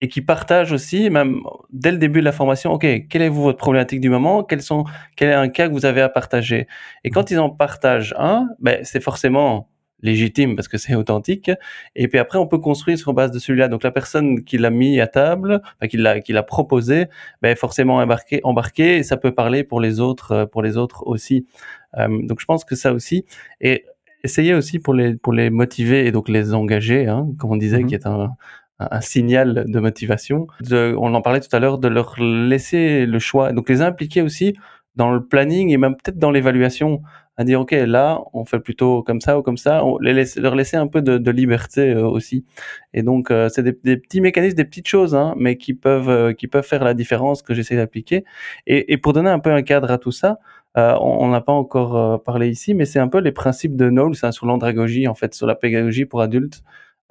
S3: et qui partagent aussi, même dès le début de la formation, OK, quelle est vous votre problématique du moment? Quels sont, Quel est un cas que vous avez à partager? Et quand ils en partagent un, ben, c'est forcément légitime parce que c'est authentique. Et puis après, on peut construire sur base de celui-là. Donc la personne qui l'a mis à table, enfin, qui l'a qui l'a proposé, ben forcément embarqué, embarqué, et ça peut parler pour les autres, pour les autres aussi. Euh, donc je pense que ça aussi. Et essayer aussi pour les pour les motiver et donc les engager, hein, comme on disait, qui mhm. est un, un signal de motivation. De, on en parlait tout à l'heure, de leur laisser le choix, donc les impliquer aussi dans le planning et même peut-être dans l'évaluation, à dire ok là on fait plutôt comme ça ou comme ça, leur laisser un peu de, liberté euh, aussi. Et donc euh, c'est des, petits mécanismes, des petites choses, hein, mais qui peuvent euh, qui peuvent faire la différence que j'essaie d'appliquer. Et, pour donner un peu un cadre à tout ça, on n'a pas encore parlé ici, mais c'est un peu les principes de Knowles hein, sur l'andragogie, en fait, sur la pédagogie pour adultes.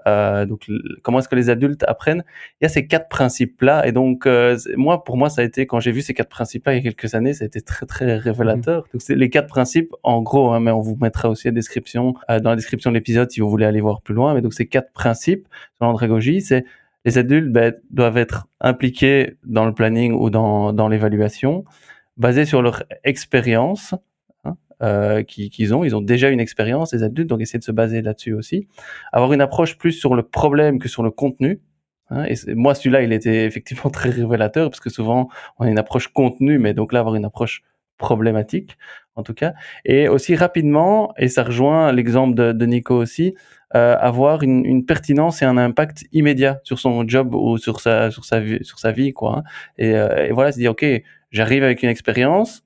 S3: Euh, donc comment est-ce que les adultes apprennent? Il y a ces quatre principes-là, et donc euh, moi, pour moi, ça a été quand j'ai vu ces quatre principes-là il y a quelques années, ça a été très très révélateur. Donc c'est les quatre principes, en gros, hein, mais on vous mettra aussi la description euh, dans la description de l'épisode si vous voulez aller voir plus loin. Mais donc ces quatre principes dans l'andragogie, c'est les adultes ben, doivent être impliqués dans le planning ou dans, dans l'évaluation, basés sur leur expérience, euh, qu'ils ont. Ils ont déjà une expérience, les adultes, donc essayer de se baser là-dessus aussi. Avoir une approche plus sur le problème que sur le contenu. Hein, et moi, celui-là, il était effectivement très révélateur, parce que souvent, on a une approche contenu, mais donc là, avoir une approche problématique, en tout cas. Et aussi rapidement, et ça rejoint l'exemple de, de, Nico aussi, euh, avoir une, une, pertinence et un impact immédiat sur son job ou sur sa, sur sa, vie, sur sa vie, quoi. Hein. Et, euh, et voilà, se dire, OK, j'arrive avec une expérience,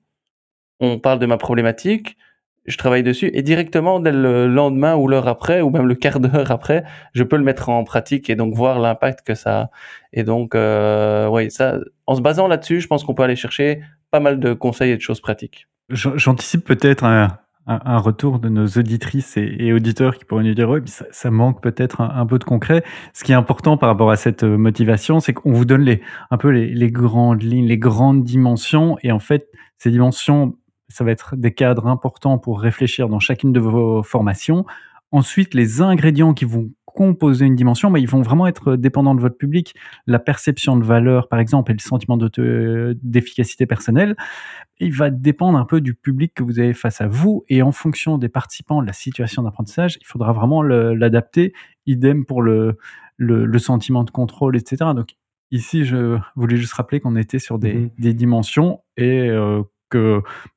S3: on parle de ma problématique, je travaille dessus et directement dès le lendemain ou l'heure après ou même le quart d'heure après, je peux le mettre en pratique et donc voir l'impact que ça a. Et donc, euh, oui, ça, en se basant là-dessus, je pense qu'on peut aller chercher pas mal de conseils et de choses pratiques.
S1: J'anticipe peut-être un, retour de nos auditrices et, auditeurs qui pourraient nous dire oui, ça, manque peut-être un, peu de concret. Ce qui est important par rapport à cette motivation, c'est qu'on vous donne les, un peu les grandes lignes, les grandes dimensions et en fait, ces dimensions ça va être des cadres importants pour réfléchir dans chacune de vos formations. Ensuite, les ingrédients qui vont composer une dimension, mais ils vont vraiment être dépendants de votre public. La perception de valeur, par exemple, et le sentiment d'efficacité personnelle, il va dépendre un peu du public que vous avez face à vous. Et en fonction des participants, de la situation d'apprentissage, il faudra vraiment l'adapter. Idem pour le, le, le, sentiment de contrôle, etc. Donc ici, je voulais juste rappeler qu'on était sur des, mmh des dimensions et euh,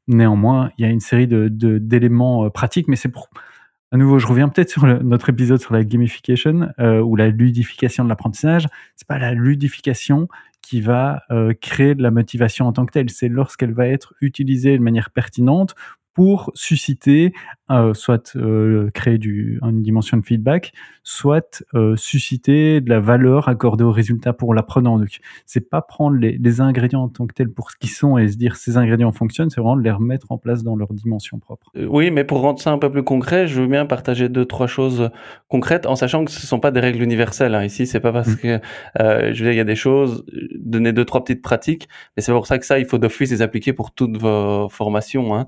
S1: néanmoins, il y a une série de, d'éléments euh, pratiques, mais c'est pour... À nouveau, je reviens peut-être sur notre épisode sur la gamification euh, ou la ludification de l'apprentissage. C'est pas la ludification qui va euh, créer de la motivation en tant que telle. C'est lorsqu'elle va être utilisée de manière pertinente pour susciter, euh, soit euh, créer du, une dimension de feedback, soit euh, susciter de la valeur accordée aux résultats pour l'apprenant. Donc, c'est pas prendre les, les, ingrédients en tant que tels pour ce qu'ils sont et se dire ces ingrédients fonctionnent, c'est vraiment de les remettre en place dans leur dimension propre.
S3: Oui, mais pour rendre ça un peu plus concret, je veux bien partager deux trois choses concrètes en sachant que ce sont pas des règles universelles. Hein. Ici, c'est pas parce mmh. que je veux dire il y a des choses, donner deux trois petites pratiques, mais c'est pour ça que ça il faut d'office les appliquer pour toutes vos formations. Hein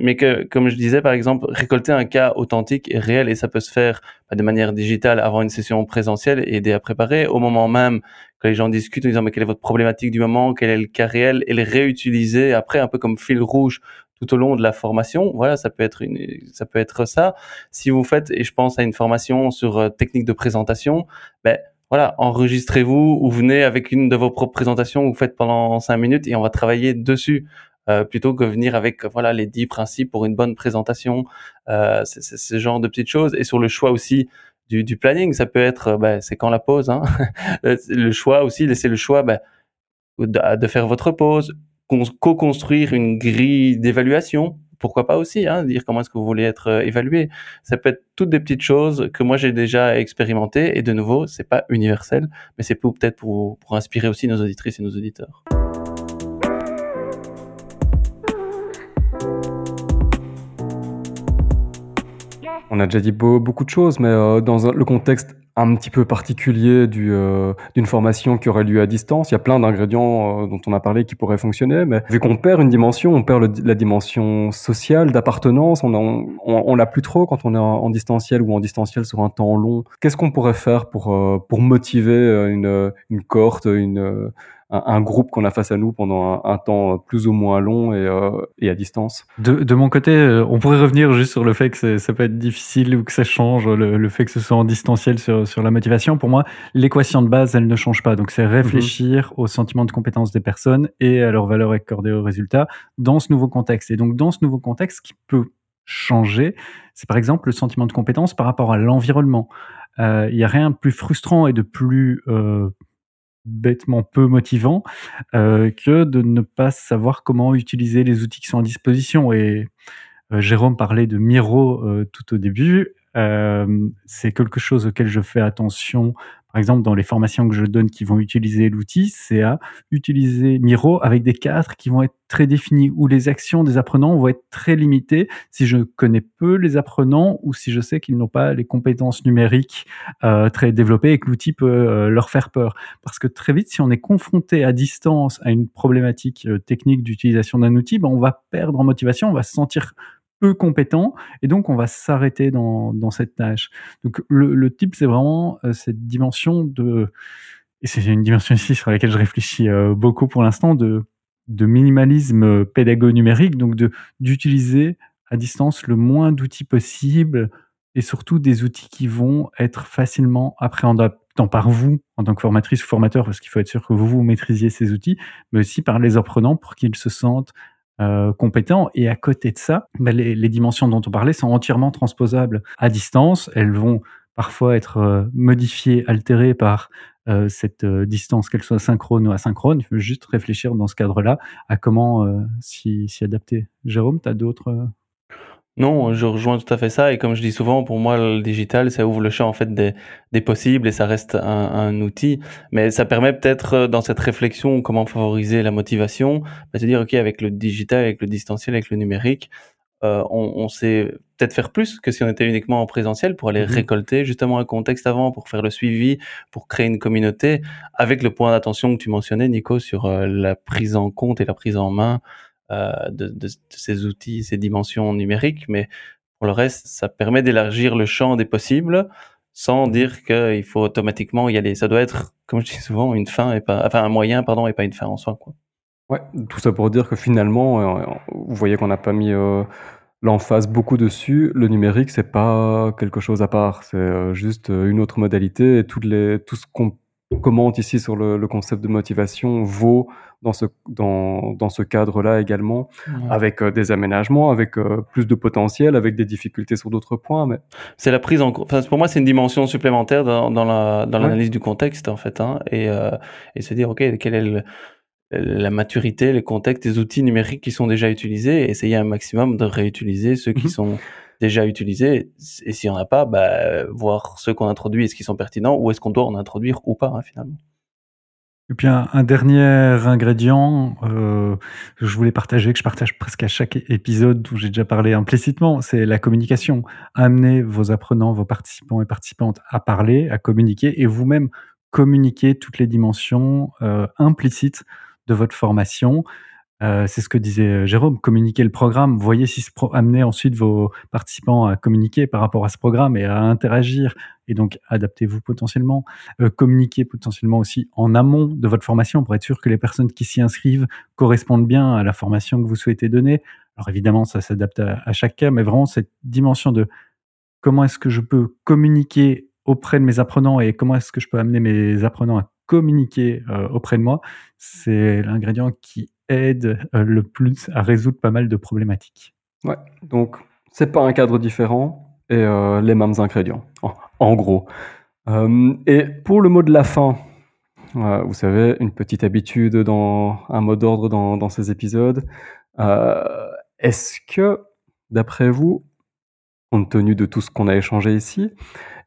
S3: mais que, comme je disais, par exemple, récolter un cas authentique et réel, et ça peut se faire bah, de manière digitale avant une session présentielle et aider à préparer au moment même que les gens discutent en disant mais quelle est votre problématique du moment, quel est le cas réel, et les réutiliser après un peu comme fil rouge tout au long de la formation. Voilà, ça peut être une, ça peut être ça. Si vous faites, et je pense à une formation sur euh, technique de présentation, ben, voilà, enregistrez-vous ou venez avec une de vos propres présentations que vous faites pendant cinq minutes et on va travailler dessus. Euh, plutôt que venir avec voilà les dix principes pour une bonne présentation. Euh, c'est ce genre de petites choses. Et sur le choix aussi du, du planning, ça peut être, bah, c'est quand la pause. Hein euh, le choix aussi, laisser le choix bah, de, faire votre pause, co-construire une grille d'évaluation. Pourquoi pas aussi, hein, dire comment est-ce que vous voulez être évalué. Ça peut être toutes des petites choses que moi j'ai déjà expérimentées. Et de nouveau, c'est pas universel, mais c'est peut-être pour, pour inspirer aussi nos auditrices et nos auditeurs.
S2: On a déjà dit beaucoup de choses, mais euh, dans le contexte un petit peu particulier euh, d'une formation qui aurait lieu à distance, il y a plein d'ingrédients euh, dont on a parlé qui pourraient fonctionner, mais vu qu'on perd une dimension, on perd la dimension sociale, d'appartenance, on, on, l'a plus trop quand on est en, distanciel ou en distanciel sur un temps long. Qu'est-ce qu'on pourrait faire pour, pour motiver une, une cohorte, une un, groupe qu'on a face à nous pendant un, temps plus ou moins long et, euh, et à distance.
S1: De, de, mon côté, euh, on pourrait revenir juste sur le fait que ça peut être difficile ou que ça change, le, le, fait que ce soit en distanciel sur, sur la motivation. Pour moi, l'équation de base, elle ne change pas. Donc, c'est réfléchir mm-hmm. au sentiment de compétence des personnes et à leur valeur accordée aux résultats dans ce nouveau contexte. Et donc, dans ce nouveau contexte, qui peut changer, c'est par exemple le sentiment de compétence par rapport à l'environnement. Euh, il n'y a rien de plus frustrant et de plus euh, bêtement peu motivant euh, que de ne pas savoir comment utiliser les outils qui sont à disposition. Et euh, Jérôme parlait de Miro euh, tout au début. c'est quelque chose auquel je fais attention, par exemple, dans les formations que je donne qui vont utiliser l'outil, c'est à utiliser Miro avec des cadres qui vont être très définis, où les actions des apprenants vont être très limitées si je connais peu les apprenants ou si je sais qu'ils n'ont pas les compétences numériques euh, très développées et que l'outil peut euh, leur faire peur. Parce que très vite, si on est confronté à distance à une problématique euh, technique d'utilisation d'un outil, ben on va perdre en motivation, on va se sentir peu compétent et donc on va s'arrêter dans, dans cette tâche. Donc le, le type, c'est vraiment euh, cette dimension de, et c'est une dimension ici sur laquelle je réfléchis euh, beaucoup pour l'instant, de, de minimalisme pédago-numérique, donc d'utiliser à distance le moins d'outils possible et surtout des outils qui vont être facilement appréhendables tant par vous en tant que formatrice ou formateur, parce qu'il faut être sûr que vous vous maîtrisiez ces outils, mais aussi par les apprenants pour qu'ils se sentent euh, compétents. Et à côté de ça, bah, les, dimensions dont on parlait sont entièrement transposables à distance. Elles vont parfois être euh, modifiées, altérées par euh, cette euh, distance, qu'elle soit synchrone ou asynchrone. Il faut juste réfléchir dans ce cadre-là à comment s'y adapter. Jérôme, tu as d'autres
S3: non, je rejoins tout à fait ça. Et comme je dis souvent, pour moi, le digital, ça ouvre le champ en fait des, des possibles et ça reste un, un outil. Mais ça permet peut-être euh, dans cette réflexion comment favoriser la motivation, bah, se dire ok avec le digital, avec le distanciel, avec le numérique, euh, on, on, sait peut-être faire plus que si on était uniquement en présentiel pour aller mmh récolter justement un contexte avant, pour faire le suivi, pour créer une communauté, avec le point d'attention que tu mentionnais, Nico, sur euh, la prise en compte et la prise en main de, de, de, ces outils, ces dimensions numériques, mais pour le reste, ça permet d'élargir le champ des possibles sans dire qu'il faut automatiquement y aller. Ça doit être, comme je dis souvent, une fin et pas, enfin un moyen, pardon, et pas une fin en soi, quoi.
S2: Ouais, tout ça pour dire que finalement, euh, vous voyez qu'on n'a pas mis euh, l'emphase beaucoup dessus. Le numérique, c'est pas quelque chose à part, c'est euh, juste une autre modalité et toutes les, tout ce qu'on commente ici sur le, le, concept de motivation vaut dans ce, dans, dans ce cadre-là également, avec euh, des aménagements, avec euh, plus de potentiel, avec des difficultés sur d'autres points. Mais...
S3: C'est la prise en compte. Enfin, pour moi, c'est une dimension supplémentaire dans, dans la dans l'analyse ouais. du contexte, en fait. Hein, et, euh, et se dire, OK, quel est le, la maturité, les contextes, les outils numériques qui sont déjà utilisés et essayer un maximum de réutiliser ceux qui mmh. sont déjà utilisés. Et s'il n'y en a pas, bah, voir ceux qu'on introduit, est-ce qu'ils sont pertinents ou est-ce qu'on doit en introduire ou pas, hein, finalement.
S1: Et puis un, dernier ingrédient, euh, je voulais partager, que je partage presque à chaque épisode où j'ai déjà parlé implicitement, c'est la communication. Amener vos apprenants, vos participants et participantes à parler, à communiquer, et vous-même communiquer toutes les dimensions euh, implicites de votre formation. Euh, c'est ce que disait Jérôme, communiquer le programme. Voyez si amener ensuite vos participants à communiquer par rapport à ce programme et à interagir. Et donc, adaptez-vous potentiellement. Euh, communiquer potentiellement aussi en amont de votre formation pour être sûr que les personnes qui s'y inscrivent correspondent bien à la formation que vous souhaitez donner. Alors évidemment, ça s'adapte à, à chaque cas, mais vraiment cette dimension de comment est-ce que je peux communiquer auprès de mes apprenants et comment est-ce que je peux amener mes apprenants à communiquer euh, auprès de moi, c'est l'ingrédient qui aide euh, le plus à résoudre pas mal de problématiques.
S2: Ouais, donc c'est pas un cadre différent et euh, les mêmes ingrédients, en, gros. Euh, et pour le mot de la fin, vous savez, une petite habitude dans un mot d'ordre dans, ces épisodes. Est-ce que, d'après vous, compte tenu de tout ce qu'on a échangé ici,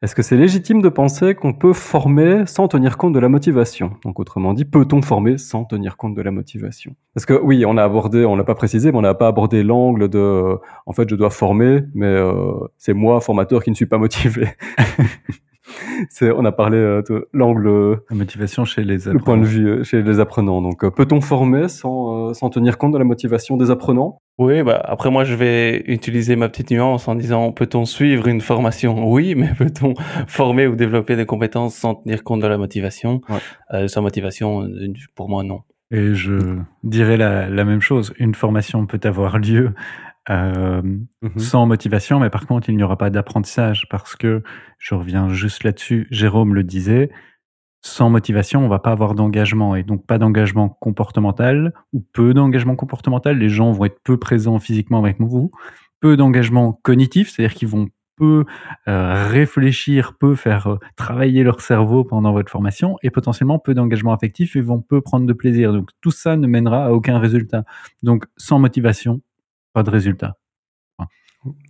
S2: est-ce que c'est légitime de penser qu'on peut former sans tenir compte de la motivation? Donc autrement dit, peut-on former sans tenir compte de la motivation? Parce que oui, on a abordé, on l'a pas précisé, mais on n'a pas abordé l'angle de, en fait, je dois former, mais euh, c'est moi, formateur, qui ne suis pas motivé. on a parlé euh, de l'angle,
S1: la motivation chez les
S2: apprenants. le point de vue euh, chez les apprenants. Donc, euh, peut-on former sans, sans tenir compte de la motivation des apprenants?
S3: Oui, bah après moi je vais utiliser ma petite nuance en disant peut-on suivre une formation? Oui, mais peut-on former ou développer des compétences sans tenir compte de la motivation? Ouais. euh, Sans motivation, pour moi non.
S1: Et je dirais la, la même chose. Une formation peut avoir lieu euh, mmh sans motivation, mais par contre, il n'y aura pas d'apprentissage parce que, je reviens juste là-dessus, Jérôme le disait, sans motivation, on va pas avoir d'engagement et donc pas d'engagement comportemental ou peu d'engagement comportemental. Les gens vont être peu présents physiquement avec vous, peu d'engagement cognitif, c'est-à-dire qu'ils vont peu euh, réfléchir, peu faire euh, travailler leur cerveau pendant votre formation et potentiellement peu d'engagement affectif et vont peu prendre de plaisir. Donc tout ça ne mènera à aucun résultat. Donc sans motivation, de résultat.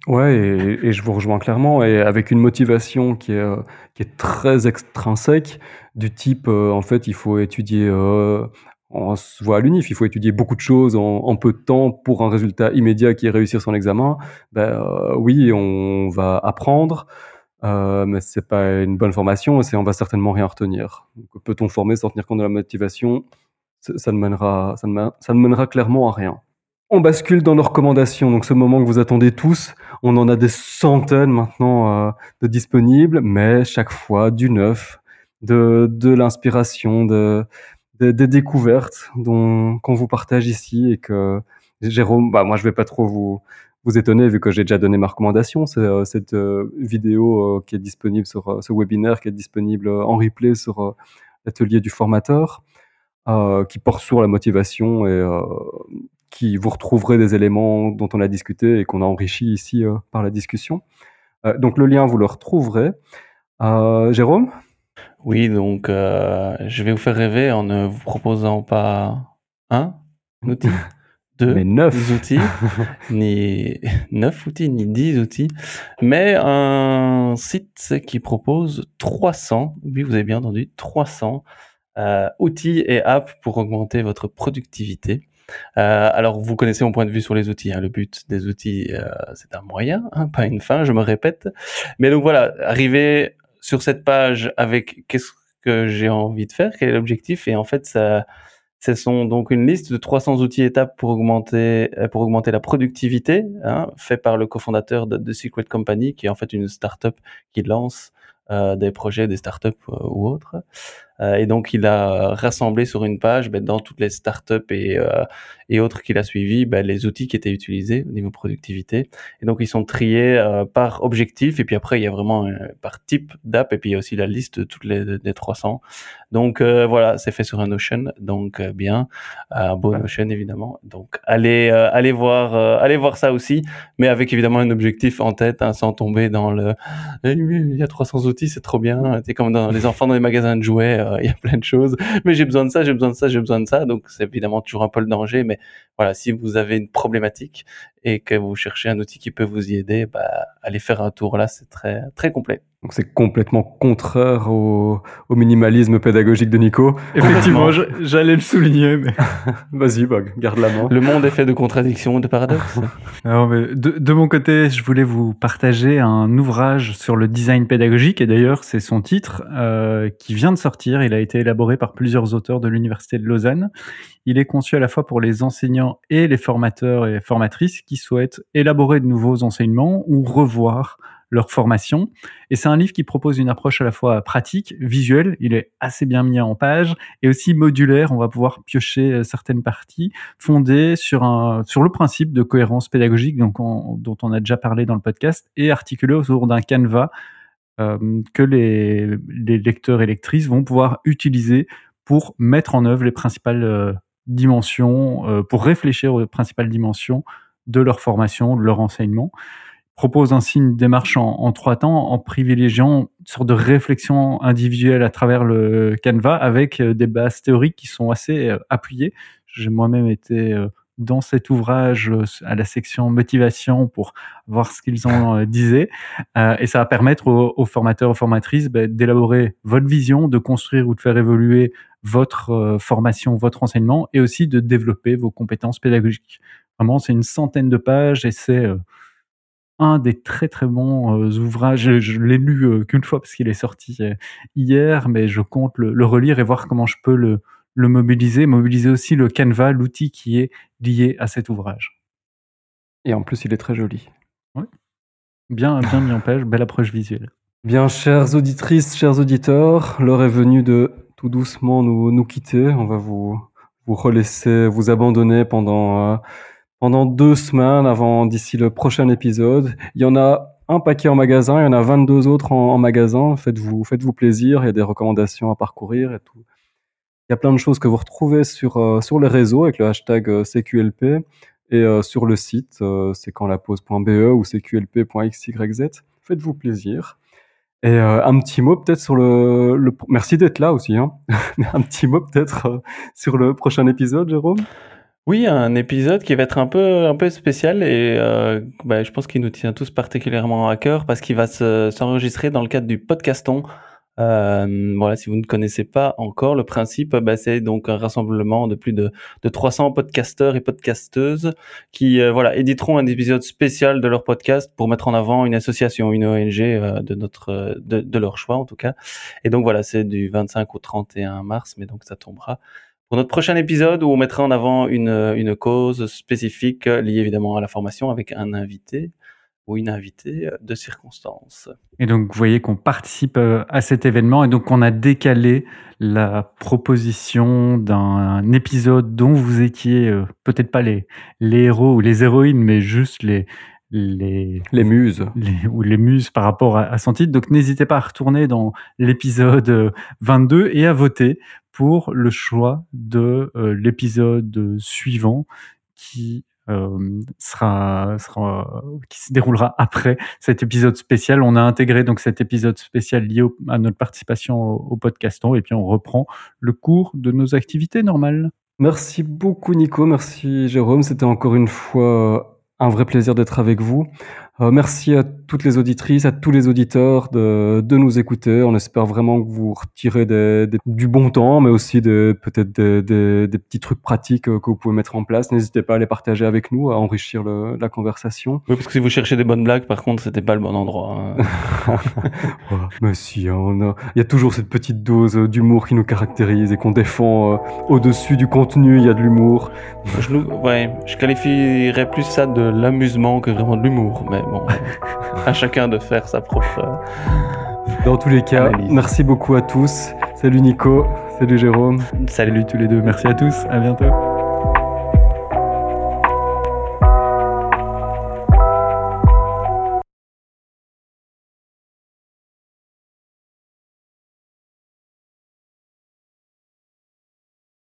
S2: Ouais, et, je vous rejoins clairement, et avec une motivation qui est, euh, très extrinsèque, du type, euh, en fait, il faut étudier, euh, on se voit à l'UNIF, il faut étudier beaucoup de choses en, peu de temps pour un résultat immédiat qui est réussir son examen. Ben oui, on va apprendre, mais c'est pas une bonne formation, et on va certainement rien retenir. Peut-on former sans tenir compte de la motivation? Ça, ne mènera, ça ne mènera clairement à rien. On bascule dans nos recommandations. Donc ce moment que vous attendez tous, on en a des centaines maintenant euh, de disponibles, mais chaque fois du neuf, de, de l'inspiration, de, des découvertes qu'on vous partage ici et que Jérôme, bah moi je vais pas trop vous vous étonner vu que j'ai déjà donné ma recommandation. C'est euh, cette euh, vidéo qui est disponible sur ce webinaire qui est disponible en replay sur l'atelier du formateur, qui porte sur la motivation et qui vous retrouverez des éléments dont on a discuté et qu'on a enrichi ici euh, par la discussion. Euh, donc le lien, vous le retrouverez. Euh, Jérôme?
S3: Oui, donc je vais vous faire rêver en ne vous proposant pas un outil, deux
S2: mais neuf.
S3: outils, ni neuf outils, ni dix outils, mais un site qui propose 300, oui vous avez bien entendu, 300 outils et apps pour augmenter votre productivité. Euh, alors, vous connaissez mon point de vue sur les outils. Hein. Le but des outils, euh, c'est un moyen, hein, pas une fin, je me répète. Mais donc voilà, arriver sur cette page avec qu'est-ce que j'ai envie de faire, quel est l'objectif, et en fait, ça, ce sont donc une liste de 300 outils étapes pour augmenter, euh, pour augmenter la productivité, hein, fait par le cofondateur de The Secret Company, qui est en fait une startup qui lance des projets, des startups euh, ou autres. Euh, et donc, il a rassemblé sur une page, ben, dans toutes les startups et, euh, et autres qu'il a suivis, ben, les outils qui étaient utilisés au niveau productivité. Et donc, ils sont triés euh, par objectif. Et puis après, il y a vraiment par type d'app. Et puis, il y a aussi la liste de toutes les des 300. Donc, voilà, c'est fait sur un Notion. Donc, bien. Un beau Notion, évidemment. Donc, allez, allez, voir, allez voir ça aussi. Mais avec évidemment un objectif en tête, hein, sans tomber dans le eh, il y a 300 outils, c'est trop bien. C'est comme dans les enfants dans les magasins de jouets il y a plein de choses. Mais j'ai besoin de ça, j'ai besoin de ça, j'ai besoin de ça. Donc c'est évidemment toujours un peu le danger. Mais voilà, si vous avez une problématique et que vous cherchez un outil qui peut vous y aider, bah, allez faire un tour là, c'est très très complet.
S2: Donc c'est complètement contraire au, au, minimalisme pédagogique de Nico.
S1: Effectivement, j'allais le souligner. Mais...
S2: Vas-y, Bog, garde la main.
S3: Le monde est fait de contradictions, de paradoxes.
S1: Alors, mais de, de, mon côté, je voulais vous partager un ouvrage sur le design pédagogique, et d'ailleurs c'est son titre, euh, qui vient de sortir. Il a été élaboré par plusieurs auteurs de l'Université de Lausanne. Il est conçu à la fois pour les enseignants et les formateurs et formatrices qui souhaitent élaborer de nouveaux enseignements ou revoir leur formation. Et c'est un livre qui propose une approche à la fois pratique, visuelle, il est assez bien mis en page, et aussi modulaire. On va pouvoir piocher euh, certaines parties fondées sur un sur le principe de cohérence pédagogique, dont on a déjà parlé dans le podcast, et articulé autour d'un canevas euh, que les, lecteurs et lectrices vont pouvoir utiliser pour mettre en œuvre les principales euh, dimensions, pour réfléchir aux principales dimensions de leur formation, de leur enseignement propose ainsi une démarche en, trois temps en privilégiant une sorte de réflexion individuelle à travers le Canva avec euh, des bases théoriques qui sont assez euh, appuyées. J'ai moi-même été euh, dans cet ouvrage à la section motivation pour voir ce qu'ils en disaient. et ça va permettre aux, formateurs, aux formatrices ben, d'élaborer votre vision, de construire ou de faire évoluer votre formation, votre enseignement et aussi de développer vos compétences pédagogiques. Vraiment, c'est une centaine de pages et c'est un des très très bons euh, ouvrages. Je, l'ai lu euh, qu'une fois parce qu'il est sorti euh, hier, mais je compte le, relire et voir comment je peux le, le mobiliser, mobiliser aussi le Canva, l'outil qui est lié à cet ouvrage.
S2: Et en plus, il est très joli.
S1: Oui. Bien, bien mis en page, belle approche visuelle.
S2: Bien, chères auditrices, chers auditeurs, l'heure est venue de tout doucement nous, nous quitter. On va vous, vous relaisser, vous abandonner pendant pendant deux semaines avant d'ici le prochain épisode. Il y en a un paquet en magasin, il y en a 22 autres en, magasin. Faites-vous faites-vous plaisir, il y a des recommandations à parcourir et tout. Il y a plein de choses que vous retrouvez sur, euh, sur les réseaux avec le hashtag euh, CQLP et euh, sur le site c'est quand pause.be ou cqlp.xyz. Faites-vous plaisir. Et un petit mot peut-être sur le, le... merci d'être là aussi hein. un petit mot peut-être sur le prochain épisode Jérôme?
S3: Oui, un épisode qui va être un peu, un peu spécial et euh, bah, je pense qu'il nous tient tous particulièrement à cœur parce qu'il va s'enregistrer dans le cadre du podcaston. Euh, voilà, si vous ne connaissez pas encore le principe, bah, c'est donc un rassemblement de plus de, de 300 podcasteurs et podcasteuses qui euh, voilà éditeront un épisode spécial de leur podcast pour mettre en avant une association, une ONG de notre de, leur choix en tout cas. Et donc voilà, c'est du 25 au 31 mars, mais donc ça tombera pour notre prochain épisode où on mettra en avant une, une cause spécifique liée évidemment à la formation avec un invité ou une invitée de circonstance.
S1: Et donc, vous voyez qu'on participe euh, à cet événement et donc on a décalé la proposition d'un épisode dont vous étiez euh, peut-être pas les, les héros ou les héroïnes, mais juste les, les,
S2: les muses.
S1: Les, ou les muses par rapport à, à son titre. Donc n'hésitez pas à retourner dans l'épisode 22 et à voter pour le choix de euh, l'épisode suivant qui euh, qui se déroulera après cet épisode spécial. On a intégré donc cet épisode spécial lié à notre participation au, au podcaston et puis on reprend le cours de nos activités normales.
S2: Merci beaucoup Nico, merci Jérôme. C'était encore une fois un vrai plaisir d'être avec vous. Euh, merci à toutes les auditrices, à tous les auditeurs de, de nous écouter. On espère vraiment que vous retirez des, des, du bon temps, mais aussi peut-être des, des, petits trucs pratiques euh, que vous pouvez mettre en place. N'hésitez pas à les partager avec nous, à enrichir le, la conversation.
S3: Oui, parce que si vous cherchez des bonnes blagues, par contre, c'était pas le bon endroit.
S2: Hein. oh, mais si, on a... il y a toujours cette petite dose d'humour qui nous caractérise et qu'on défend euh, au-dessus du contenu. Il y a de l'humour.
S3: Je, ouais, je qualifierais plus ça de l'amusement que vraiment de l'humour, mais bon, à chacun de faire sa propre.
S2: Dans tous les cas, analyse. merci beaucoup à tous. Salut Nico, salut Jérôme.
S1: Salut tous les deux, merci à tous, à bientôt.